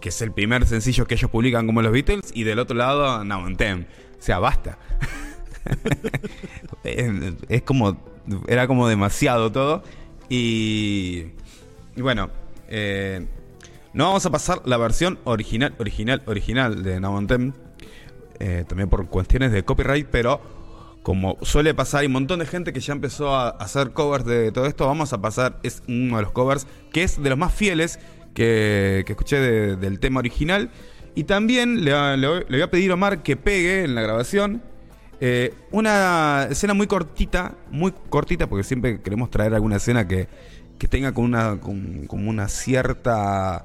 que es el primer sencillo que ellos publican como los Beatles, y del otro lado Now and Them. O sea, basta. (laughs) es como, era como demasiado todo. Y, bueno, eh, no vamos a pasar la versión original, original, original de Them, eh, también por cuestiones de copyright, pero como suele pasar, hay un montón de gente que ya empezó a hacer covers de todo esto. Vamos a pasar, es uno de los covers que es de los más fieles que, que escuché de- del tema original. Y también le, le voy a pedir a Omar que pegue en la grabación eh, una escena muy cortita, muy cortita, porque siempre queremos traer alguna escena que, que tenga con una, con, como una cierta.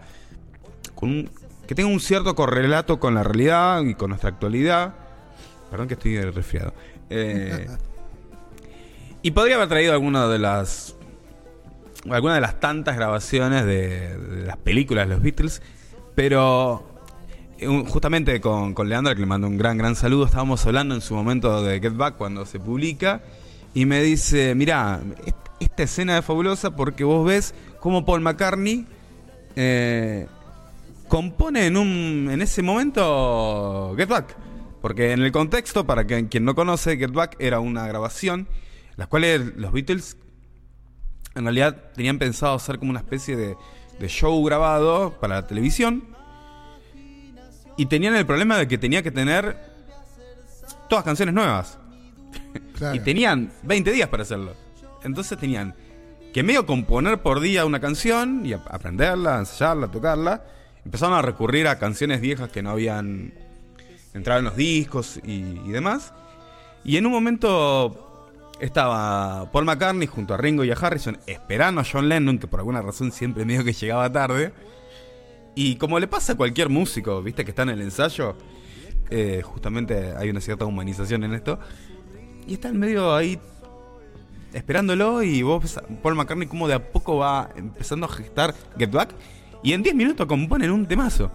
Con un- que tenga un cierto correlato con la realidad y con nuestra actualidad. Perdón que estoy resfriado. Eh, y podría haber traído alguna de las. Alguna de las tantas grabaciones de, de las películas de los Beatles. Pero justamente con, con Leandro, que le mando un gran, gran saludo, estábamos hablando en su momento de Get Back cuando se publica. Y me dice: Mirá, est- esta escena es fabulosa porque vos ves cómo Paul McCartney eh, compone en, un, en ese momento Get Back. Porque en el contexto, para quien no conoce, Get Back era una grabación, las cuales los Beatles en realidad tenían pensado hacer como una especie de, de show grabado para la televisión. Y tenían el problema de que tenía que tener todas canciones nuevas. Claro. (laughs) Y tenían 20 días para hacerlo. Entonces tenían que medio componer por día una canción y ap- aprenderla, ensayarla, tocarla. Empezaron a recurrir a canciones viejas que no habían entrado en los discos y, y demás. Y en un momento estaba Paul McCartney junto a Ringo y a Harrison esperando a John Lennon, que por alguna razón siempre medio que llegaba tarde. Y como le pasa a cualquier músico, viste que está en el ensayo, eh, justamente hay una cierta humanización en esto. Y está en medio ahí esperándolo y vos Paul McCartney como de a poco va empezando a gestar Get Back y en 10 minutos componen un temazo.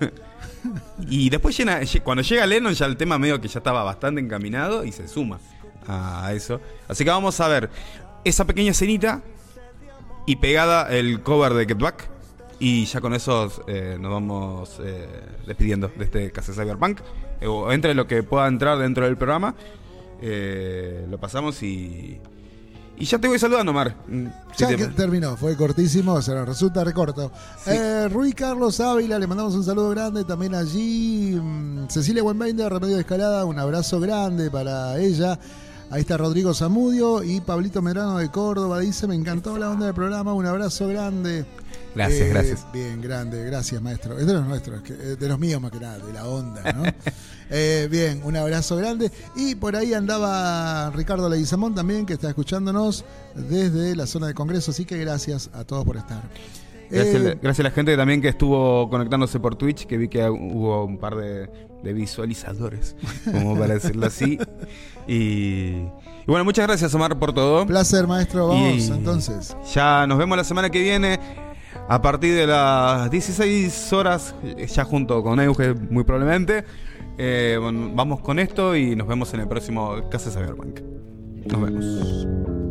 (laughs) y después llena- lle- cuando llega Lennon ya el tema medio que ya estaba bastante encaminado y se suma a eso. Así que vamos a ver esa pequeña escenita y pegada el cover de Get Back. Y ya con eso eh, nos vamos eh, despidiendo de este Casa Cyberpunk. Eh, entre lo que pueda entrar dentro del programa, eh, lo pasamos y. Y ya te voy saludando, Mar. Mm, Ya te- terminó, fue cortísimo, se nos resulta recorto. Eh, Rui Carlos Ávila, le mandamos un saludo grande también allí. mm, Cecilia Buenbeinde, Remedio de Escalada, un abrazo grande para ella. Ahí está Rodrigo Zamudio y Pablito Medrano de Córdoba. Dice, me encantó la onda del programa, un abrazo grande. Eh, Gracias, gracias. Bien, grande, gracias maestro. Es de los nuestros, eh, de los míos más que nada, de la onda, ¿no? (laughs) Eh, bien, un abrazo grande. Y por ahí andaba Ricardo Leguizamón también, que está escuchándonos desde la zona de Congreso. Así que gracias a todos por estar. Gracias, Eh, gracias a la gente también que estuvo conectándose por Twitch, que vi que hubo un par de, de visualizadores, como para decirlo así. (laughs) Y, y bueno, muchas gracias Omar por todo. Placer, maestro. Vamos, Y entonces. Ya nos vemos la semana que viene a partir de las 16 horas, eh, ya junto con Euge muy probablemente. Eh, vamos con esto y nos vemos en el próximo Casa Cyberpunk. Nos vemos.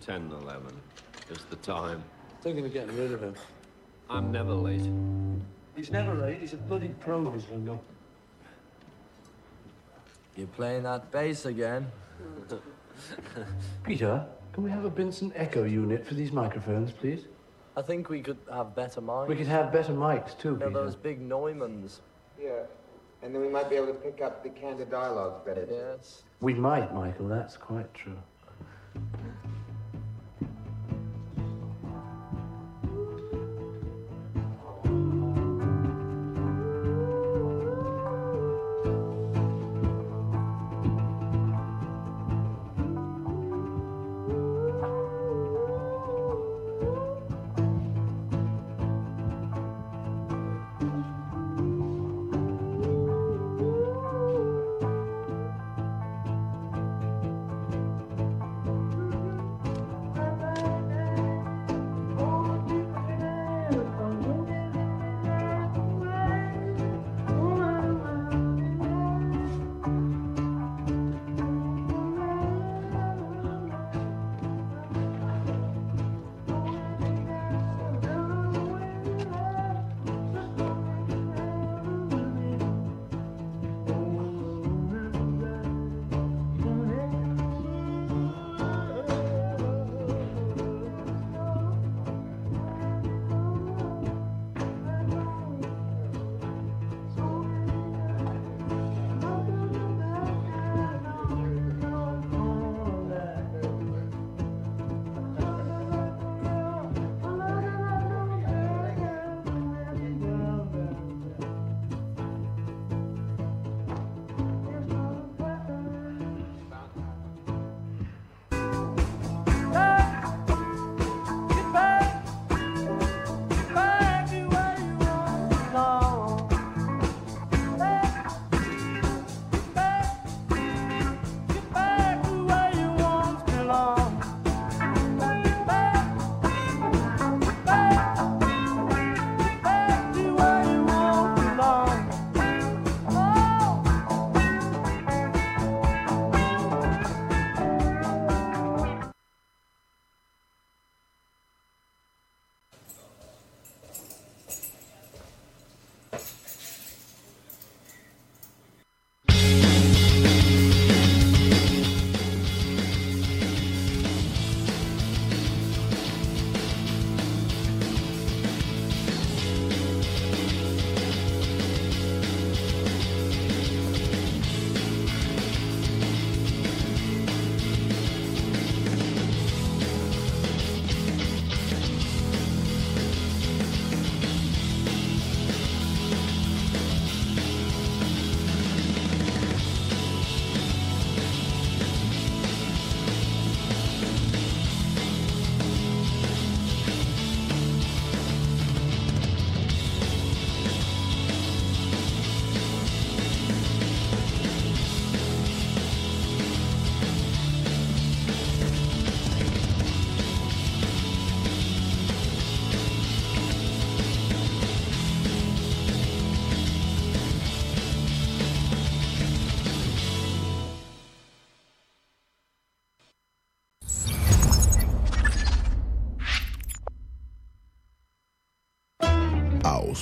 10 and 11 is the time. Thinking of getting rid of him. I'm never late. He's never late. He's a bloody pro, this Ringo. You're playing that bass again. (laughs) Peter, can we have a Benson Echo unit for these microphones, please? I think we could have better mics. We could have better mics, too, You know, Peter. those big Neumanns. Yeah, and then we might be able to pick up the candid dialogues better. Yes. We might, Michael. That's quite true.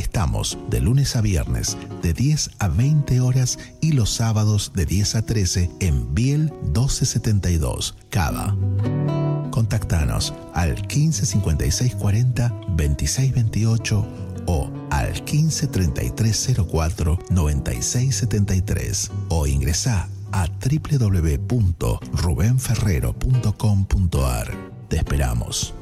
Estamos de lunes a viernes de 10 a 20 horas y los sábados de 10 a 13 en Biel 1272, Cava. Contactanos al 15 56 40 26 28 o al 15 33 04 96 73 o ingresa a www.rubenferrero.com.ar. Te esperamos.